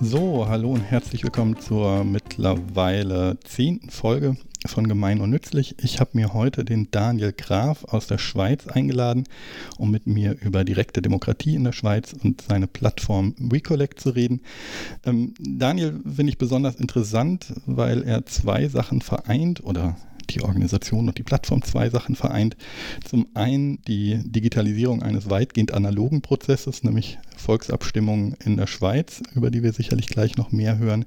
So, hallo und herzlich willkommen zur mittlerweile zehnten Folge von Gemein und Nützlich. Ich habe mir heute den Daniel Graf aus der Schweiz eingeladen, um mit mir über direkte Demokratie in der Schweiz und seine Plattform Recollect zu reden. Ähm, Daniel finde ich besonders interessant, weil er zwei Sachen vereint oder die Organisation und die Plattform zwei Sachen vereint. Zum einen die Digitalisierung eines weitgehend analogen Prozesses, nämlich Volksabstimmungen in der Schweiz, über die wir sicherlich gleich noch mehr hören.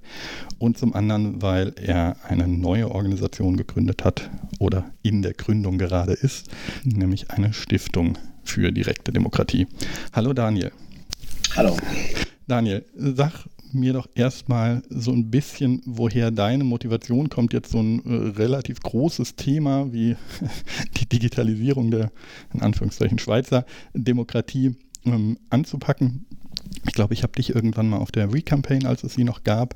Und zum anderen, weil er eine neue Organisation gegründet hat oder in der Gründung gerade ist, nämlich eine Stiftung für direkte Demokratie. Hallo Daniel. Hallo. Daniel, sag mir doch erstmal so ein bisschen, woher deine Motivation kommt, jetzt so ein äh, relativ großes Thema wie die Digitalisierung der, in Anführungszeichen, Schweizer Demokratie ähm, anzupacken. Ich glaube, ich habe dich irgendwann mal auf der Recampaign, als es sie noch gab,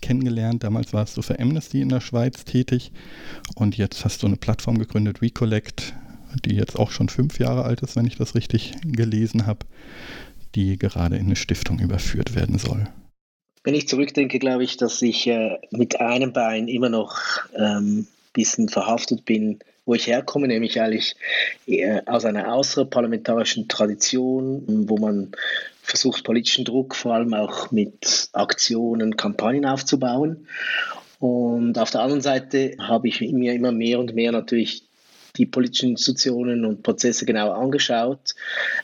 kennengelernt. Damals warst du für Amnesty in der Schweiz tätig und jetzt hast du eine Plattform gegründet, Recollect, die jetzt auch schon fünf Jahre alt ist, wenn ich das richtig gelesen habe, die gerade in eine Stiftung überführt werden soll. Wenn ich zurückdenke, glaube ich, dass ich äh, mit einem Bein immer noch ein ähm, bisschen verhaftet bin, wo ich herkomme, nämlich eigentlich aus einer außerparlamentarischen Tradition, wo man versucht, politischen Druck vor allem auch mit Aktionen, Kampagnen aufzubauen. Und auf der anderen Seite habe ich mir immer mehr und mehr natürlich die politischen Institutionen und Prozesse genau angeschaut,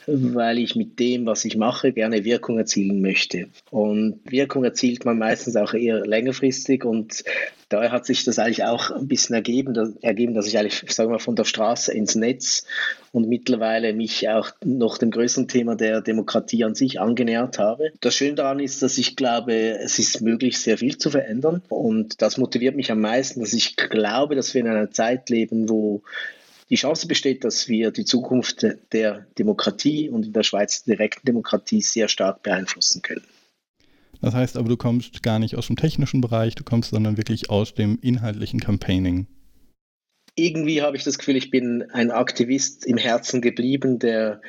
weil ich mit dem, was ich mache, gerne Wirkung erzielen möchte. Und Wirkung erzielt man meistens auch eher längerfristig und daher hat sich das eigentlich auch ein bisschen ergeben, dass, ergeben, dass ich eigentlich, sagen wir von der Straße ins Netz und mittlerweile mich auch noch dem größeren Thema der Demokratie an sich angenähert habe. Das Schöne daran ist, dass ich glaube, es ist möglich, sehr viel zu verändern und das motiviert mich am meisten, dass ich glaube, dass wir in einer Zeit leben, wo die Chance besteht, dass wir die Zukunft der Demokratie und in der Schweiz direkten Demokratie sehr stark beeinflussen können. Das heißt aber, du kommst gar nicht aus dem technischen Bereich, du kommst sondern wirklich aus dem inhaltlichen Campaigning. Irgendwie habe ich das Gefühl, ich bin ein Aktivist im Herzen geblieben, der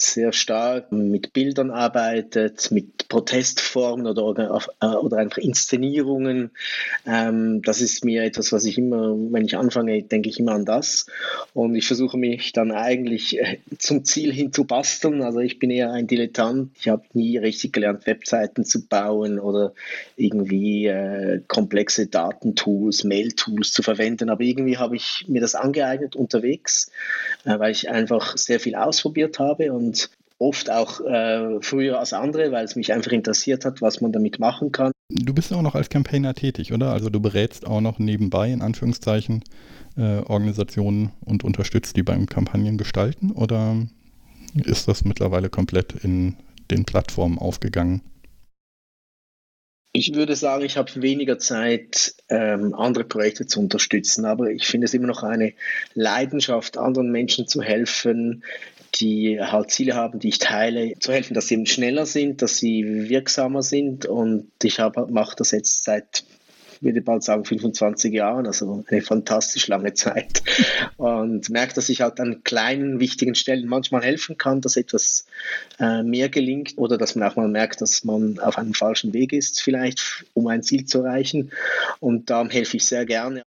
sehr stark mit Bildern arbeitet, mit Protestformen oder, äh, oder einfach Inszenierungen. Ähm, das ist mir etwas, was ich immer, wenn ich anfange, denke ich immer an das. Und ich versuche mich dann eigentlich äh, zum Ziel hin zu basteln. Also ich bin eher ein Dilettant. Ich habe nie richtig gelernt, Webseiten zu bauen oder irgendwie äh, komplexe Datentools, Mail-Tools zu verwenden. Aber irgendwie habe ich mir das angeeignet unterwegs, weil ich einfach sehr viel ausprobiert habe und und oft auch äh, früher als andere, weil es mich einfach interessiert hat, was man damit machen kann. Du bist auch noch als Campaigner tätig, oder? Also du berätst auch noch nebenbei, in Anführungszeichen, äh, Organisationen und unterstützt die beim Kampagnen gestalten oder ist das mittlerweile komplett in den Plattformen aufgegangen? Ich würde sagen, ich habe weniger Zeit, ähm, andere Projekte zu unterstützen, aber ich finde es immer noch eine Leidenschaft, anderen Menschen zu helfen, die halt Ziele haben, die ich teile, zu helfen, dass sie eben schneller sind, dass sie wirksamer sind. Und ich mache das jetzt seit würde bald sagen 25 Jahren, also eine fantastisch lange Zeit und merke, dass ich halt an kleinen, wichtigen Stellen manchmal helfen kann, dass etwas äh, mehr gelingt oder dass man auch mal merkt, dass man auf einem falschen Weg ist, vielleicht um ein Ziel zu erreichen und darum helfe ich sehr gerne.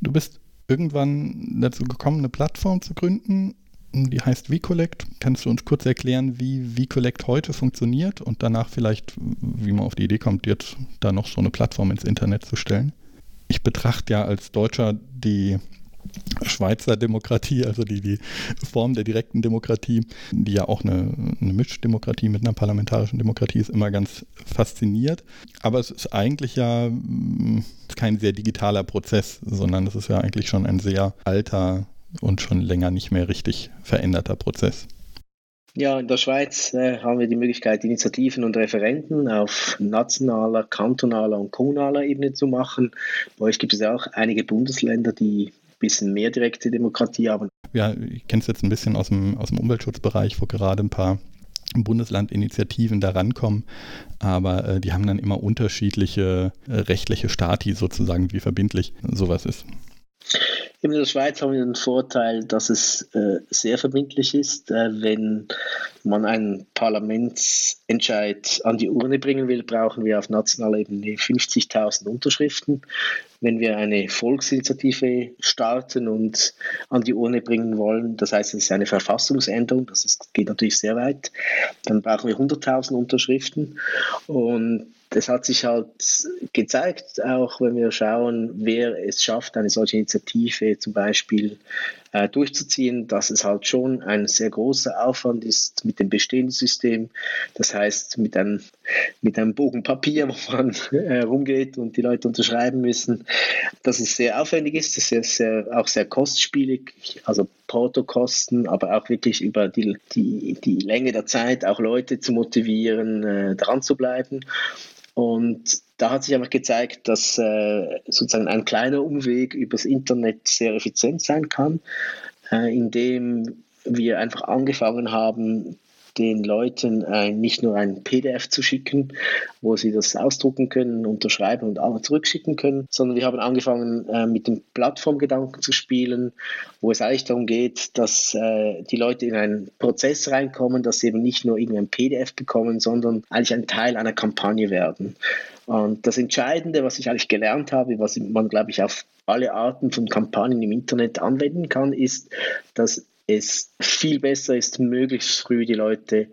Du bist irgendwann dazu gekommen, eine Plattform zu gründen die heißt VCollect. Kannst du uns kurz erklären, wie VCollect heute funktioniert und danach vielleicht, wie man auf die Idee kommt, jetzt da noch so eine Plattform ins Internet zu stellen? Ich betrachte ja als Deutscher die Schweizer Demokratie, also die, die Form der direkten Demokratie, die ja auch eine, eine Mischdemokratie mit einer parlamentarischen Demokratie ist, immer ganz fasziniert. Aber es ist eigentlich ja mm, kein sehr digitaler Prozess, sondern es ist ja eigentlich schon ein sehr alter und schon länger nicht mehr richtig veränderter Prozess. Ja, in der Schweiz äh, haben wir die Möglichkeit, Initiativen und Referenten auf nationaler, kantonaler und kommunaler Ebene zu machen. Bei euch gibt es ja auch einige Bundesländer, die ein bisschen mehr direkte Demokratie haben. Ja, ich kenne es jetzt ein bisschen aus dem, aus dem Umweltschutzbereich, wo gerade ein paar Bundeslandinitiativen da rankommen, aber äh, die haben dann immer unterschiedliche äh, rechtliche Stati sozusagen, wie verbindlich sowas ist. In der Schweiz haben wir den Vorteil, dass es äh, sehr verbindlich ist. Äh, wenn man einen Parlamentsentscheid an die Urne bringen will, brauchen wir auf nationaler Ebene 50.000 Unterschriften. Wenn wir eine Volksinitiative starten und an die Urne bringen wollen, das heißt, es ist eine Verfassungsänderung, das ist, geht natürlich sehr weit, dann brauchen wir 100.000 Unterschriften. Und das hat sich halt gezeigt, auch wenn wir schauen, wer es schafft, eine solche Initiative zum Beispiel äh, durchzuziehen, dass es halt schon ein sehr großer Aufwand ist mit dem bestehenden System. Das heißt, mit einem, mit einem Bogen Papier, wo man äh, rumgeht und die Leute unterschreiben müssen, dass es sehr aufwendig ist, das ist sehr, auch sehr kostspielig, also Portokosten, aber auch wirklich über die, die, die Länge der Zeit auch Leute zu motivieren, äh, dran zu bleiben. Und da hat sich einfach gezeigt, dass äh, sozusagen ein kleiner Umweg übers Internet sehr effizient sein kann, äh, indem wir einfach angefangen haben, den Leuten äh, nicht nur ein PDF zu schicken, wo sie das ausdrucken können, unterschreiben und auch zurückschicken können, sondern wir haben angefangen äh, mit dem Plattformgedanken zu spielen, wo es eigentlich darum geht, dass äh, die Leute in einen Prozess reinkommen, dass sie eben nicht nur irgendein PDF bekommen, sondern eigentlich ein Teil einer Kampagne werden. Und das Entscheidende, was ich eigentlich gelernt habe, was man, glaube ich, auf alle Arten von Kampagnen im Internet anwenden kann, ist, dass es viel besser ist, möglichst früh die Leute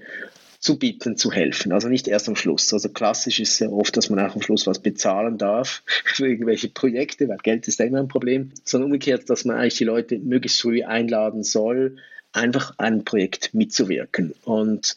zu bieten, zu helfen. Also nicht erst am Schluss. Also klassisch ist ja oft, dass man auch am Schluss was bezahlen darf für irgendwelche Projekte, weil Geld ist immer ein Problem, sondern umgekehrt, dass man eigentlich die Leute möglichst früh einladen soll, einfach an einem Projekt mitzuwirken. Und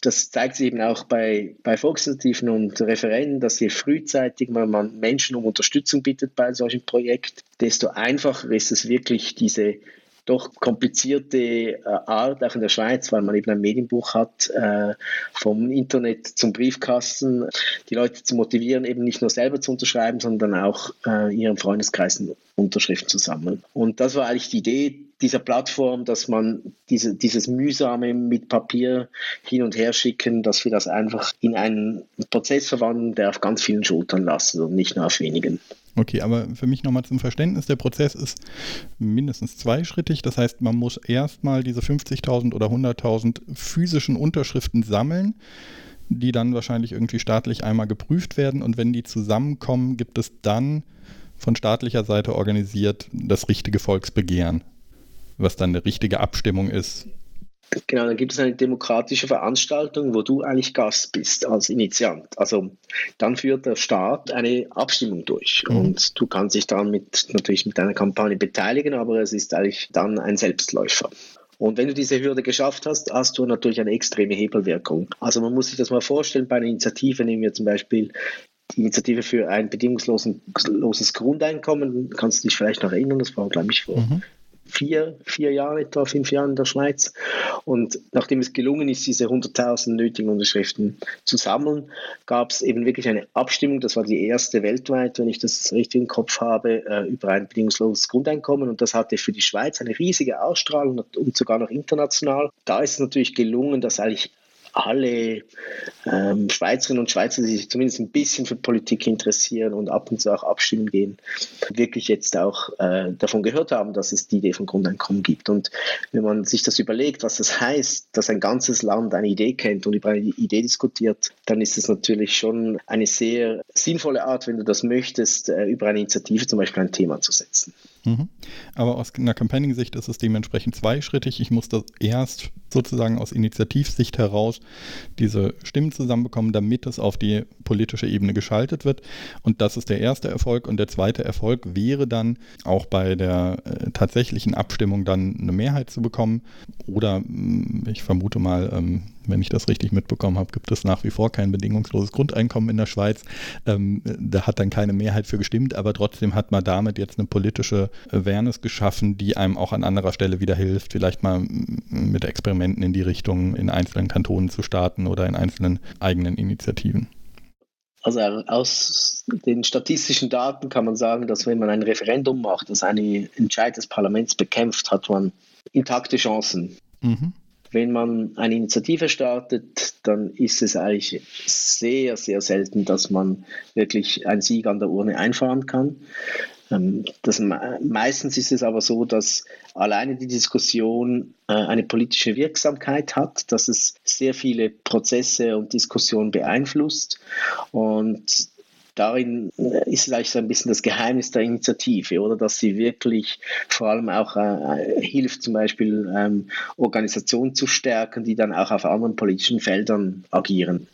das zeigt sich eben auch bei, bei Volksinitiativen und Referenten, dass je frühzeitig man Menschen um Unterstützung bittet bei solchen Projekt, desto einfacher ist es wirklich, diese doch komplizierte äh, Art, auch in der Schweiz, weil man eben ein Medienbuch hat, äh, vom Internet zum Briefkasten, die Leute zu motivieren, eben nicht nur selber zu unterschreiben, sondern auch äh, ihren Freundeskreisen Unterschriften zu sammeln. Und das war eigentlich die Idee dieser Plattform, dass man diese, dieses mühsame mit Papier hin und her schicken, dass wir das einfach in einen Prozess verwandeln, der auf ganz vielen Schultern lastet und nicht nur auf wenigen. Okay, aber für mich nochmal zum Verständnis, der Prozess ist mindestens zweischrittig. Das heißt, man muss erstmal diese 50.000 oder 100.000 physischen Unterschriften sammeln, die dann wahrscheinlich irgendwie staatlich einmal geprüft werden. Und wenn die zusammenkommen, gibt es dann von staatlicher Seite organisiert das richtige Volksbegehren, was dann eine richtige Abstimmung ist Genau, dann gibt es eine demokratische Veranstaltung, wo du eigentlich Gast bist als Initiant. Also dann führt der Staat eine Abstimmung durch mhm. und du kannst dich dann mit, natürlich mit deiner Kampagne beteiligen, aber es ist eigentlich dann ein Selbstläufer. Und wenn du diese Hürde geschafft hast, hast du natürlich eine extreme Hebelwirkung. Also man muss sich das mal vorstellen, bei einer Initiative nehmen wir zum Beispiel die Initiative für ein bedingungsloses Grundeinkommen, kannst du dich vielleicht noch erinnern, das war, glaube ich, vor mhm vier, vier Jahre, etwa fünf Jahren in der Schweiz. Und nachdem es gelungen ist, diese 100.000 nötigen Unterschriften zu sammeln, gab es eben wirklich eine Abstimmung. Das war die erste weltweit, wenn ich das richtig im Kopf habe, äh, über ein bedingungsloses Grundeinkommen. Und das hatte für die Schweiz eine riesige Ausstrahlung und sogar noch international. Da ist es natürlich gelungen, dass eigentlich alle ähm, Schweizerinnen und Schweizer, die sich zumindest ein bisschen für Politik interessieren und ab und zu auch abstimmen gehen, wirklich jetzt auch äh, davon gehört haben, dass es die Idee von Grundeinkommen gibt. Und wenn man sich das überlegt, was das heißt, dass ein ganzes Land eine Idee kennt und über eine Idee diskutiert, dann ist es natürlich schon eine sehr sinnvolle Art, wenn du das möchtest, äh, über eine Initiative zum Beispiel ein Thema zu setzen. Mhm. Aber aus einer Campaigning-Sicht ist es dementsprechend zweischrittig. Ich muss das erst sozusagen aus Initiativsicht heraus diese Stimmen zusammenbekommen, damit es auf die politische Ebene geschaltet wird. Und das ist der erste Erfolg. Und der zweite Erfolg wäre dann auch bei der äh, tatsächlichen Abstimmung dann eine Mehrheit zu bekommen. Oder mm, ich vermute mal, ähm, wenn ich das richtig mitbekommen habe, gibt es nach wie vor kein bedingungsloses Grundeinkommen in der Schweiz. Ähm, da hat dann keine Mehrheit für gestimmt, aber trotzdem hat man damit jetzt eine politische Awareness geschaffen, die einem auch an anderer Stelle wieder hilft, vielleicht mal mit Experimenten in die Richtung in einzelnen Kantonen zu starten oder in einzelnen eigenen Initiativen. Also aus den statistischen Daten kann man sagen, dass wenn man ein Referendum macht, das einen Entscheid des Parlaments bekämpft, hat man intakte Chancen. Mhm. Wenn man eine Initiative startet, dann ist es eigentlich sehr, sehr selten, dass man wirklich einen Sieg an der Urne einfahren kann. Ähm, das, meistens ist es aber so, dass alleine die Diskussion äh, eine politische Wirksamkeit hat, dass es sehr viele Prozesse und Diskussionen beeinflusst und darin äh, ist vielleicht so ein bisschen das Geheimnis der Initiative, oder dass sie wirklich vor allem auch äh, hilft, zum Beispiel ähm, Organisationen zu stärken, die dann auch auf anderen politischen Feldern agieren.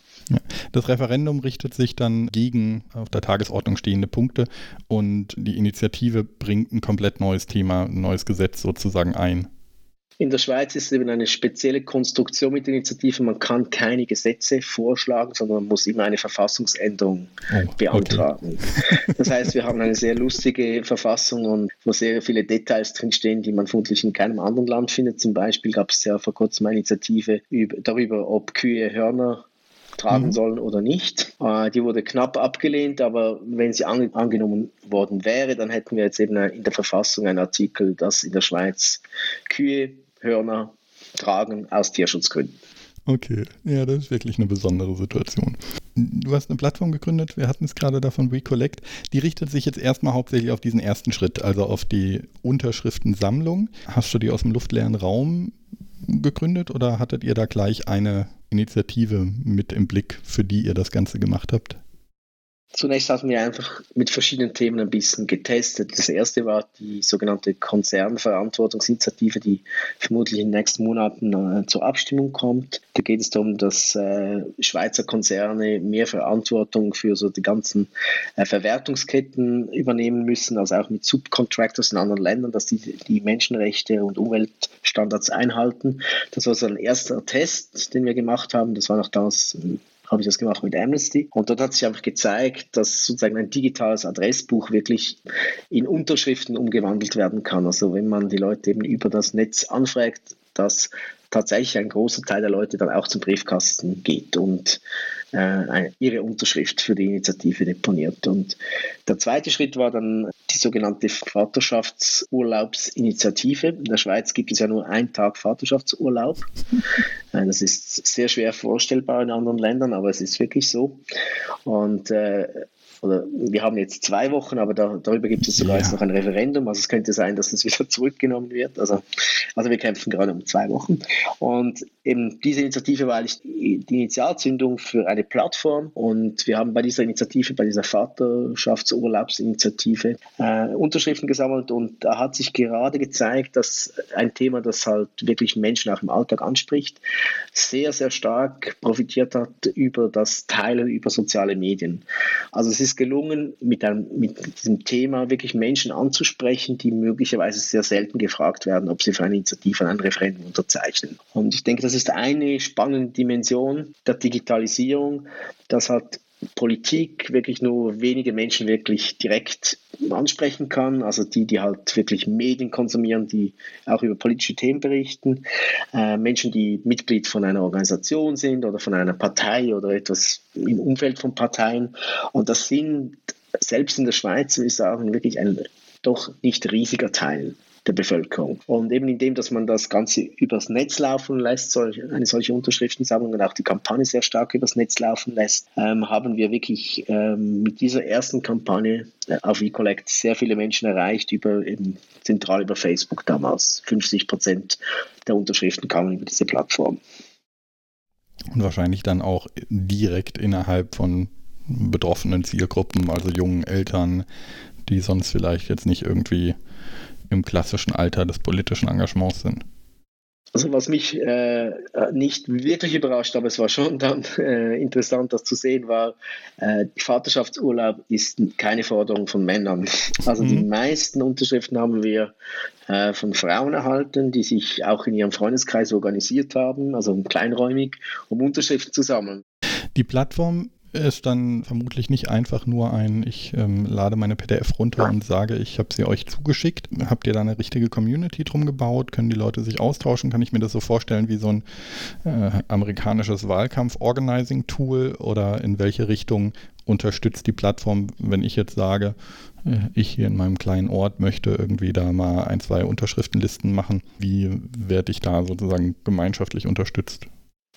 Das Referendum richtet sich dann gegen auf der Tagesordnung stehende Punkte und die Initiative bringt ein komplett neues Thema, ein neues Gesetz sozusagen ein. In der Schweiz ist es eben eine spezielle Konstruktion mit der Initiative. Man kann keine Gesetze vorschlagen, sondern man muss immer eine Verfassungsänderung oh, beantragen. Okay. Das heißt, wir haben eine sehr lustige Verfassung und wo sehr viele Details drinstehen, die man vermutlich in keinem anderen Land findet. Zum Beispiel gab es ja vor kurzem eine Initiative darüber, ob Kühe Hörner tragen mhm. sollen oder nicht. Äh, die wurde knapp abgelehnt, aber wenn sie an, angenommen worden wäre, dann hätten wir jetzt eben in der Verfassung einen Artikel, dass in der Schweiz Kühe Hörner tragen aus Tierschutzgründen. Okay, ja, das ist wirklich eine besondere Situation. Du hast eine Plattform gegründet, wir hatten es gerade davon, Recollect. Die richtet sich jetzt erstmal hauptsächlich auf diesen ersten Schritt, also auf die Unterschriftensammlung. Hast du die aus dem luftleeren Raum gegründet oder hattet ihr da gleich eine Initiative mit im Blick, für die ihr das Ganze gemacht habt? Zunächst hatten wir einfach mit verschiedenen Themen ein bisschen getestet. Das erste war die sogenannte Konzernverantwortungsinitiative, die vermutlich in den nächsten Monaten äh, zur Abstimmung kommt. Da geht es darum, dass äh, Schweizer Konzerne mehr Verantwortung für so die ganzen äh, Verwertungsketten übernehmen müssen, also auch mit Subcontractors in anderen Ländern, dass die die Menschenrechte und Umweltstandards einhalten. Das war so ein erster Test, den wir gemacht haben. Das war noch damals habe ich das gemacht mit Amnesty. Und dort hat sich einfach gezeigt, dass sozusagen ein digitales Adressbuch wirklich in Unterschriften umgewandelt werden kann. Also wenn man die Leute eben über das Netz anfragt, dass tatsächlich ein großer Teil der Leute dann auch zum Briefkasten geht und äh, ihre Unterschrift für die Initiative deponiert. Und der zweite Schritt war dann die sogenannte Vaterschaftsurlaubsinitiative. In der Schweiz gibt es ja nur einen Tag Vaterschaftsurlaub. Äh, das ist sehr schwer vorstellbar in anderen Ländern, aber es ist wirklich so. Und äh, oder wir haben jetzt zwei Wochen, aber da, darüber gibt es sogar ja. jetzt noch ein Referendum. Also es könnte sein, dass es wieder zurückgenommen wird. Also, also wir kämpfen gerade um zwei Wochen. Und eben diese Initiative war eigentlich die Initialzündung für eine Plattform. Und wir haben bei dieser Initiative, bei dieser Vaterschaftsurlaubsinitiative äh, Unterschriften gesammelt. Und da hat sich gerade gezeigt, dass ein Thema, das halt wirklich Menschen auch im Alltag anspricht, sehr, sehr stark profitiert hat über das Teilen über soziale Medien. Also es ist gelungen, mit, einem, mit diesem Thema wirklich Menschen anzusprechen, die möglicherweise sehr selten gefragt werden, ob sie für eine Initiative ein Referendum unterzeichnen. Und ich denke, das ist eine spannende Dimension der Digitalisierung, dass halt Politik wirklich nur wenige Menschen wirklich direkt ansprechen kann, also die, die halt wirklich Medien konsumieren, die auch über politische Themen berichten, äh, Menschen, die Mitglied von einer Organisation sind oder von einer Partei oder etwas im Umfeld von Parteien. Und das sind selbst in der Schweiz, würde ich sagen, wirklich ein doch nicht riesiger Teil der Bevölkerung. Und eben indem, dass man das Ganze übers Netz laufen lässt, eine solche Unterschriftensammlung und auch die Kampagne sehr stark übers Netz laufen lässt, ähm, haben wir wirklich ähm, mit dieser ersten Kampagne äh, auf eCollect sehr viele Menschen erreicht, über eben zentral über Facebook damals. 50 Prozent der Unterschriften kamen über diese Plattform. Und wahrscheinlich dann auch direkt innerhalb von betroffenen Zielgruppen, also jungen Eltern, die sonst vielleicht jetzt nicht irgendwie im klassischen Alter des politischen Engagements sind. Also was mich äh, nicht wirklich überrascht, aber es war schon dann äh, interessant, das zu sehen, war, äh, Vaterschaftsurlaub ist keine Forderung von Männern. Also mhm. die meisten Unterschriften haben wir äh, von Frauen erhalten, die sich auch in ihrem Freundeskreis organisiert haben, also kleinräumig, um Unterschriften zu sammeln. Die Plattform ist dann vermutlich nicht einfach nur ein, ich ähm, lade meine PDF runter und sage, ich habe sie euch zugeschickt. Habt ihr da eine richtige Community drum gebaut? Können die Leute sich austauschen? Kann ich mir das so vorstellen wie so ein äh, amerikanisches Wahlkampf-Organizing-Tool oder in welche Richtung unterstützt die Plattform, wenn ich jetzt sage, äh, ich hier in meinem kleinen Ort möchte irgendwie da mal ein, zwei Unterschriftenlisten machen. Wie werde ich da sozusagen gemeinschaftlich unterstützt?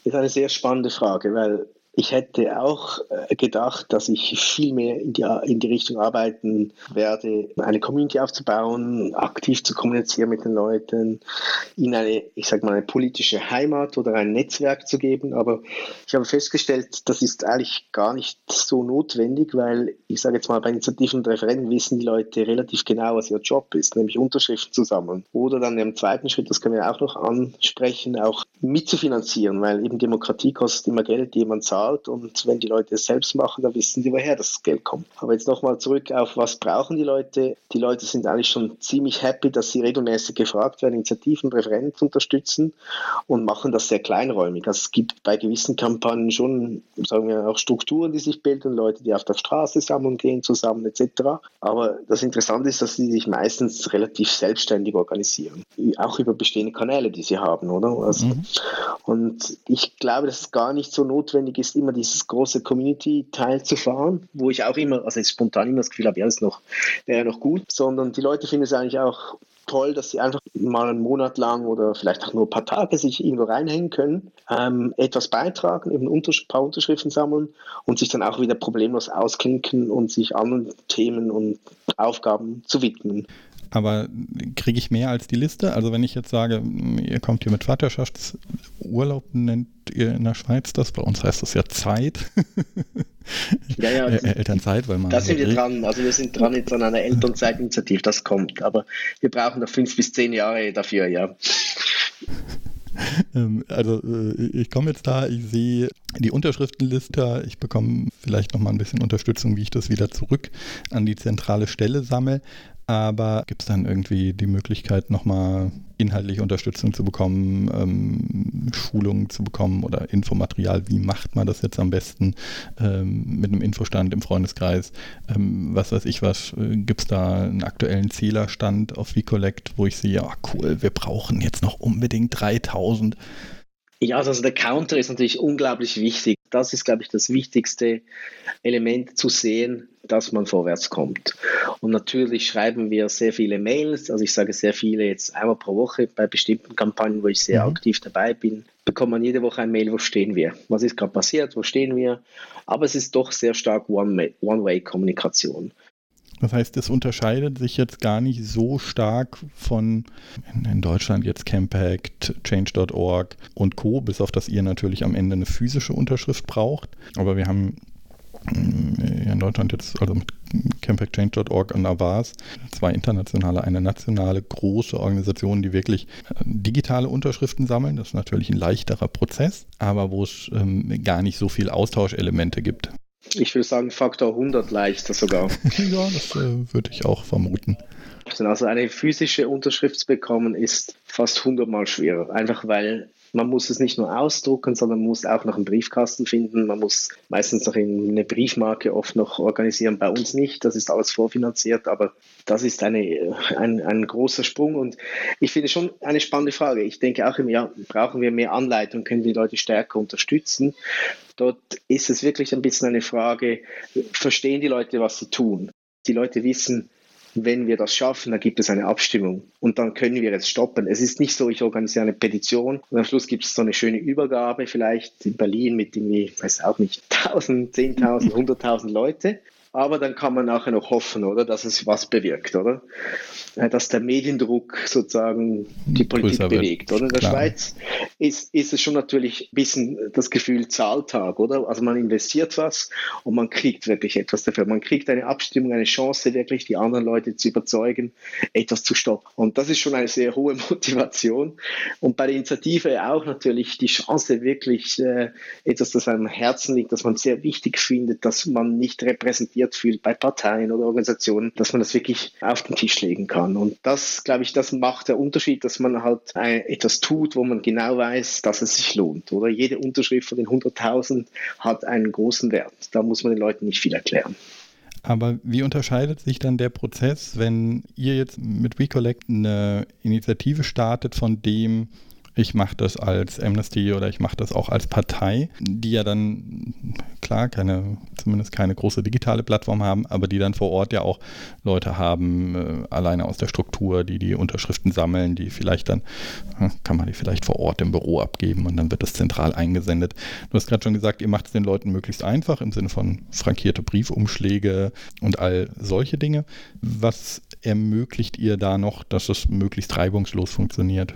Das ist eine sehr spannende Frage, weil Ich hätte auch äh, gedacht, dass ich viel mehr in die, in die Richtung arbeiten werde, eine Community aufzubauen, aktiv zu kommunizieren mit den Leuten, ihnen eine, ich sag mal, eine politische Heimat oder ein Netzwerk zu geben. Aber ich habe festgestellt, das ist eigentlich gar nicht so notwendig, weil ich sage jetzt mal, bei Initiativen und Referenten wissen die Leute relativ genau, was ihr Job ist, nämlich Unterschriften zu sammeln. Oder dann im zweiten Schritt, das können wir auch noch ansprechen, auch mitzufinanzieren, weil eben Demokratie kostet immer Geld, jemand zahlt und wenn die Leute es selbst machen, dann wissen sie, woher das Geld kommt. Aber jetzt nochmal zurück auf, was brauchen die Leute? Die Leute sind eigentlich schon ziemlich happy, dass sie regelmäßig gefragt werden, Initiativen, Referenten zu unterstützen und machen das sehr kleinräumig. Also es gibt bei gewissen Kampagnen schon, sagen wir auch Strukturen, die sich bilden, Leute, die auf der Straße sammeln gehen zusammen etc. Aber das Interessante ist, dass sie sich meistens relativ selbstständig organisieren, auch über bestehende Kanäle, die sie haben, oder? Also, mhm. Und ich glaube, dass es gar nicht so notwendig ist, immer dieses große Community-Teil zu fahren, wo ich auch immer, also spontan immer das Gefühl habe, ja, das noch, wäre noch gut, sondern die Leute finden es eigentlich auch toll, dass sie einfach mal einen Monat lang oder vielleicht auch nur ein paar Tage sich irgendwo reinhängen können, ähm, etwas beitragen, eben ein paar Unterschriften sammeln und sich dann auch wieder problemlos ausklinken und sich anderen Themen und Aufgaben zu widmen. Aber kriege ich mehr als die Liste? Also wenn ich jetzt sage, ihr kommt hier mit Vaterschaftsurlaub, nennt ihr in der Schweiz das? Bei uns heißt das ja Zeit. ja, ja. Elternzeit, weil man. Da sind wir dran. Also wir sind dran jetzt an einer Elternzeitinitiative, das kommt. Aber wir brauchen noch fünf bis zehn Jahre dafür, ja. Ähm, also äh, ich komme jetzt da, ich sehe die Unterschriftenliste, ich bekomme vielleicht nochmal ein bisschen Unterstützung, wie ich das wieder zurück an die zentrale Stelle sammle. Aber gibt es dann irgendwie die Möglichkeit, nochmal inhaltliche Unterstützung zu bekommen, ähm, Schulungen zu bekommen oder Infomaterial? Wie macht man das jetzt am besten ähm, mit einem Infostand im Freundeskreis? Ähm, was weiß ich was? Äh, gibt es da einen aktuellen Zählerstand auf VCollect, wo ich sehe, ja cool, wir brauchen jetzt noch unbedingt 3000? Ja, also der Counter ist natürlich unglaublich wichtig. Das ist, glaube ich, das wichtigste Element zu sehen, dass man vorwärts kommt. Und natürlich schreiben wir sehr viele Mails, also ich sage sehr viele jetzt einmal pro Woche bei bestimmten Kampagnen, wo ich sehr mhm. aktiv dabei bin, bekommt man jede Woche ein Mail, wo stehen wir, was ist gerade passiert, wo stehen wir. Aber es ist doch sehr stark One-Way-Kommunikation. Das heißt, es unterscheidet sich jetzt gar nicht so stark von in, Deutschland jetzt Campact, Change.org und Co., bis auf dass ihr natürlich am Ende eine physische Unterschrift braucht. Aber wir haben äh, in Deutschland jetzt, also mit campactchange.org und Avas, zwei internationale, eine nationale große Organisation, die wirklich äh, digitale Unterschriften sammeln. Das ist natürlich ein leichterer Prozess, aber wo es ähm, gar nicht so viel Austauschelemente gibt. Ich würde sagen, Faktor 100 leichter sogar. ja, das äh, würde ich auch vermuten. Also eine physische Unterschrift zu bekommen ist fast 100 Mal schwerer, einfach weil man muss es nicht nur ausdrucken, sondern man muss auch noch einen Briefkasten finden. Man muss meistens noch eine Briefmarke oft noch organisieren. Bei uns nicht, das ist alles vorfinanziert, aber das ist eine, ein, ein großer Sprung und ich finde schon eine spannende Frage. Ich denke auch im Jahr brauchen wir mehr Anleitung, können die Leute stärker unterstützen. Dort ist es wirklich ein bisschen eine Frage, verstehen die Leute, was sie tun? Die Leute wissen, wenn wir das schaffen, dann gibt es eine Abstimmung und dann können wir es stoppen. Es ist nicht so, ich organisiere eine Petition und am Schluss gibt es so eine schöne Übergabe, vielleicht in Berlin mit irgendwie, ich weiß auch nicht, 1000, 10.000, 100.000 Leute aber dann kann man nachher noch hoffen, oder, dass es was bewirkt, oder? Dass der Mediendruck sozusagen die Politik Größer bewegt, oder? In der Klar. Schweiz ist, ist es schon natürlich ein bisschen das Gefühl Zahltag, oder? Also man investiert was und man kriegt wirklich etwas dafür. Man kriegt eine Abstimmung, eine Chance, wirklich die anderen Leute zu überzeugen, etwas zu stoppen. Und das ist schon eine sehr hohe Motivation. Und bei der Initiative auch natürlich die Chance, wirklich äh, etwas, das einem Herzen liegt, das man sehr wichtig findet, dass man nicht repräsentiert akzeptiert fühlt bei Parteien oder Organisationen, dass man das wirklich auf den Tisch legen kann. Und das, glaube ich, das macht der Unterschied, dass man halt etwas tut, wo man genau weiß, dass es sich lohnt. Oder jede Unterschrift von den 100.000 hat einen großen Wert. Da muss man den Leuten nicht viel erklären. Aber wie unterscheidet sich dann der Prozess, wenn ihr jetzt mit WeCollect eine Initiative startet von dem, ich mache das als Amnesty oder ich mache das auch als Partei, die ja dann klar, keine, zumindest keine große digitale Plattform haben, aber die dann vor Ort ja auch Leute haben, äh, alleine aus der Struktur, die die Unterschriften sammeln, die vielleicht dann, äh, kann man die vielleicht vor Ort im Büro abgeben und dann wird das zentral eingesendet. Du hast gerade schon gesagt, ihr macht es den Leuten möglichst einfach im Sinne von frankierte Briefumschläge und all solche Dinge. Was ermöglicht ihr da noch, dass es möglichst reibungslos funktioniert?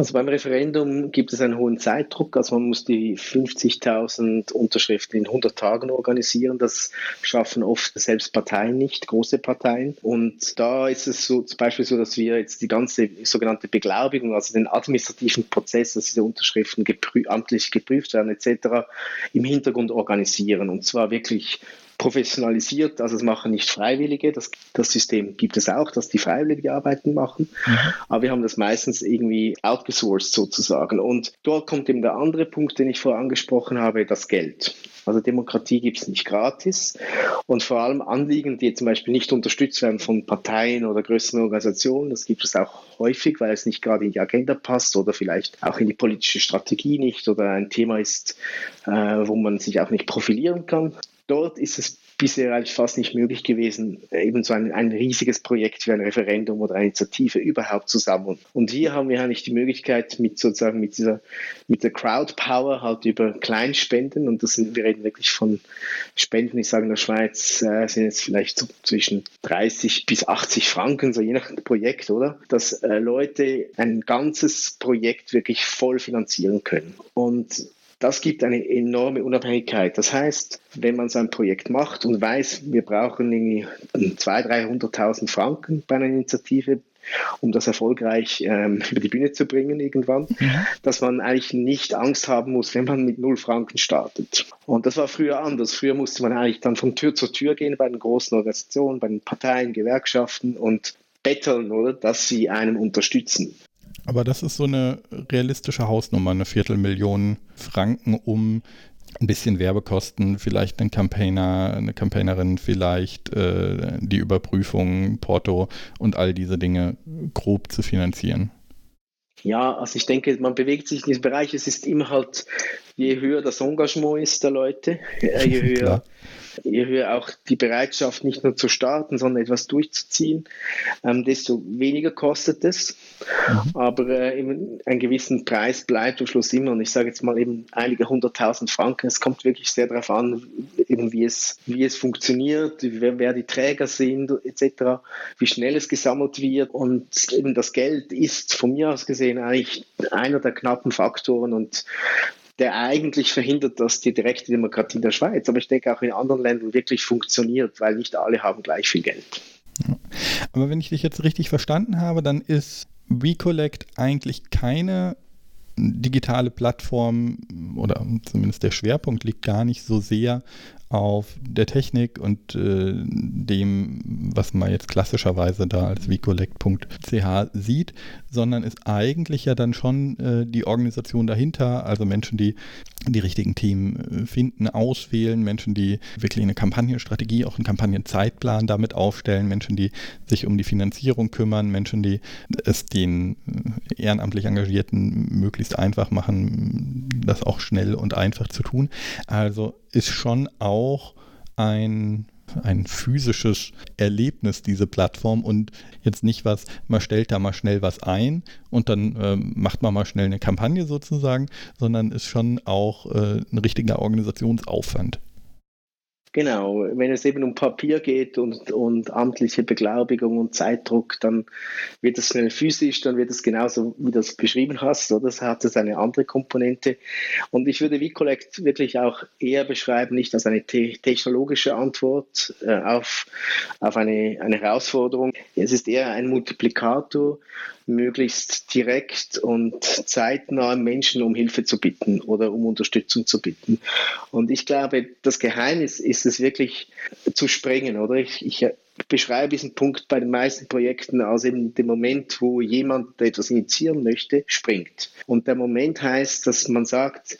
Also beim Referendum gibt es einen hohen Zeitdruck. Also man muss die 50.000 Unterschriften in 100 Tagen organisieren. Das schaffen oft selbst Parteien nicht, große Parteien. Und da ist es so, zum Beispiel so, dass wir jetzt die ganze sogenannte Beglaubigung, also den administrativen Prozess, dass diese Unterschriften geprü amtlich geprüft werden etc., im Hintergrund organisieren. Und zwar wirklich professionalisiert, also es machen nicht Freiwillige, das, das System gibt es auch, dass die Freiwillige Arbeiten machen, mhm. aber wir haben das meistens irgendwie outgesourced sozusagen. Und dort kommt eben der andere Punkt, den ich vorher angesprochen habe, das Geld. Also Demokratie gibt es nicht gratis und vor allem Anliegen, die zum Beispiel nicht unterstützt werden von Parteien oder größeren Organisationen, das gibt es auch häufig, weil es nicht gerade in die Agenda passt oder vielleicht auch in die politische Strategie nicht oder ein Thema ist, äh, wo man sich auch nicht profilieren kann dort ist es bisher eigentlich fast nicht möglich gewesen, eben so ein, ein riesiges Projekt wie ein Referendum oder eine Initiative überhaupt zu sammeln. Und hier haben wir eigentlich die Möglichkeit, mit sozusagen mit dieser, mit der Crowd Power halt über Kleinspenden, und das sind, wir reden wirklich von Spenden, ich sage in der Schweiz, äh, sind jetzt vielleicht so zwischen 30 bis 80 Franken, so je nach Projekt, oder? Dass äh, Leute ein ganzes Projekt wirklich voll finanzieren können. Und das gibt eine enorme Unabhängigkeit. Das heißt, wenn man so ein Projekt macht und weiß, wir brauchen irgendwie 200.000, 300.000 Franken bei einer Initiative, um das erfolgreich ähm, über die Bühne zu bringen irgendwann, mhm. dass man eigentlich nicht Angst haben muss, wenn man mit null Franken startet. Und das war früher anders. Früher musste man eigentlich dann von Tür zu Tür gehen bei den großen Organisationen, bei den Parteien, Gewerkschaften und betteln, oder, dass sie einen unterstützen. Aber das ist so eine realistische Hausnummer, eine Viertelmillion Franken, um ein bisschen Werbekosten, vielleicht einen Campaigner, eine Campaignerin, vielleicht äh, die Überprüfung, Porto und all diese Dinge grob zu finanzieren. Ja, also ich denke, man bewegt sich in diesem Bereich. Es ist immer halt, je höher das Engagement ist der Leute, äh, je höher höher auch die Bereitschaft, nicht nur zu starten, sondern etwas durchzuziehen, ähm, desto weniger kostet es. Mhm. Aber äh, eben einen gewissen Preis bleibt am Schluss immer. Und ich sage jetzt mal eben einige hunderttausend Franken. Es kommt wirklich sehr darauf an, eben wie es, wie es funktioniert, wer, wer die Träger sind, etc., wie schnell es gesammelt wird. Und eben das Geld ist von mir aus gesehen eigentlich einer der knappen Faktoren. Und der eigentlich verhindert, dass die direkte Demokratie in der Schweiz, aber ich denke auch in anderen Ländern wirklich funktioniert, weil nicht alle haben gleich viel Geld. Aber wenn ich dich jetzt richtig verstanden habe, dann ist WeCollect eigentlich keine digitale Plattform oder zumindest der Schwerpunkt liegt gar nicht so sehr auf der Technik und äh, dem, was man jetzt klassischerweise da als vcollect.ch sieht, sondern ist eigentlich ja dann schon äh, die Organisation dahinter, also Menschen, die die richtigen Themen äh, finden, auswählen, Menschen, die wirklich eine Kampagnenstrategie, auch einen Kampagnenzeitplan damit aufstellen, Menschen, die sich um die Finanzierung kümmern, Menschen, die es den äh, ehrenamtlich Engagierten möglichst einfach machen, das auch schnell und einfach zu tun. Also ist schon auch ein ein physisches Erlebnis, diese Plattform und jetzt nicht was, man stellt da mal schnell was ein und dann äh, macht man mal schnell eine Kampagne sozusagen, sondern ist schon auch äh, ein richtiger Organisationsaufwand. Genau, wenn es eben um Papier geht und, und amtliche Beglaubigung und Zeitdruck, dann wird es schnell physisch, dann wird es genauso, wie du es beschrieben hast, oder? Das hat es eine andere Komponente. Und ich würde VCollect wirklich auch eher beschreiben, nicht als eine te technologische Antwort äh, auf, auf eine, eine Herausforderung. Es ist eher ein Multiplikator möglichst direkt und zeitnah Menschen um Hilfe zu bitten oder um Unterstützung zu bitten. Und ich glaube, das Geheimnis ist es wirklich zu springen, oder? Ich, ich beschreibe diesen Punkt bei den meisten Projekten als eben den Moment, wo jemand etwas initiieren möchte, springt. Und der Moment heißt, dass man sagt,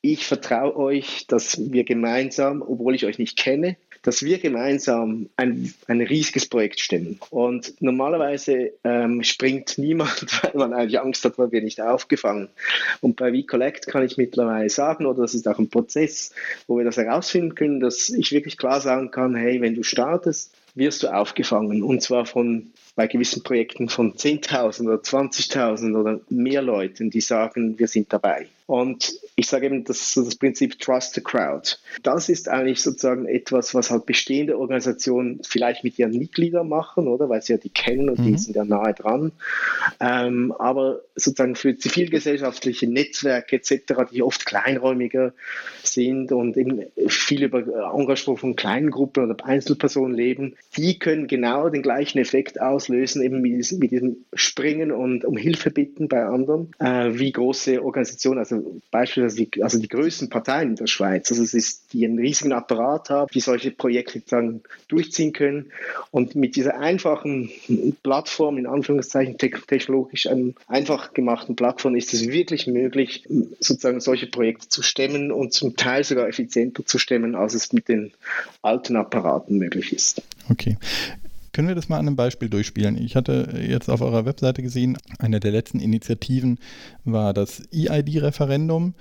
ich vertraue euch, dass wir gemeinsam, obwohl ich euch nicht kenne, dass wir gemeinsam ein, ein riesiges Projekt stemmen. Und normalerweise ähm, springt niemand, weil man eigentlich Angst hat, man wird nicht aufgefangen. Und bei WeCollect kann ich mittlerweile sagen, oder das ist auch ein Prozess, wo wir das herausfinden können, dass ich wirklich klar sagen kann, hey, wenn du startest, wirst du aufgefangen. Und zwar von bei gewissen Projekten von 10.000 oder 20.000 oder mehr Leuten, die sagen, wir sind dabei. Und ich sage eben, das ist das Prinzip Trust the Crowd. Das ist eigentlich sozusagen etwas, was halt bestehende Organisationen vielleicht mit ihren Mitgliedern machen, oder? Weil sie ja die kennen und mhm. die sind ja nahe dran. Ähm, aber sozusagen für zivilgesellschaftliche Netzwerke etc., die oft kleinräumiger sind und eben viel über Engagement von kleinen Gruppen oder Einzelpersonen leben, die können genau den gleichen Effekt auslösen, eben mit diesem, mit diesem Springen und um Hilfe bitten bei anderen, äh, wie große Organisationen, also beispielsweise die, also die größten Parteien in der Schweiz, also es ist, die einen riesigen Apparat haben, die solche Projekte dann durchziehen können. Und mit dieser einfachen Plattform, in Anführungszeichen technologisch einfach gemachten Plattform, ist es wirklich möglich, sozusagen solche Projekte zu stemmen und zum Teil sogar effizienter zu stemmen, als es mit den alten Apparaten möglich ist. Okay. Können wir das mal an einem Beispiel durchspielen? Ich hatte jetzt auf eurer Webseite gesehen, eine der letzten Initiativen war das EID-Referendum.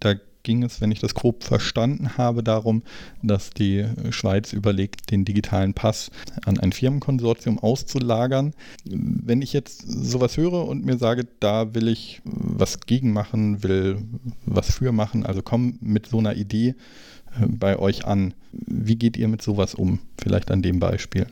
Da ging es, wenn ich das grob verstanden habe, darum, dass die Schweiz überlegt, den digitalen Pass an ein Firmenkonsortium auszulagern. Wenn ich jetzt sowas höre und mir sage, da will ich was gegen machen, will was für machen, also komm mit so einer Idee, bei euch an. Wie geht ihr mit sowas um? Vielleicht an dem Beispiel.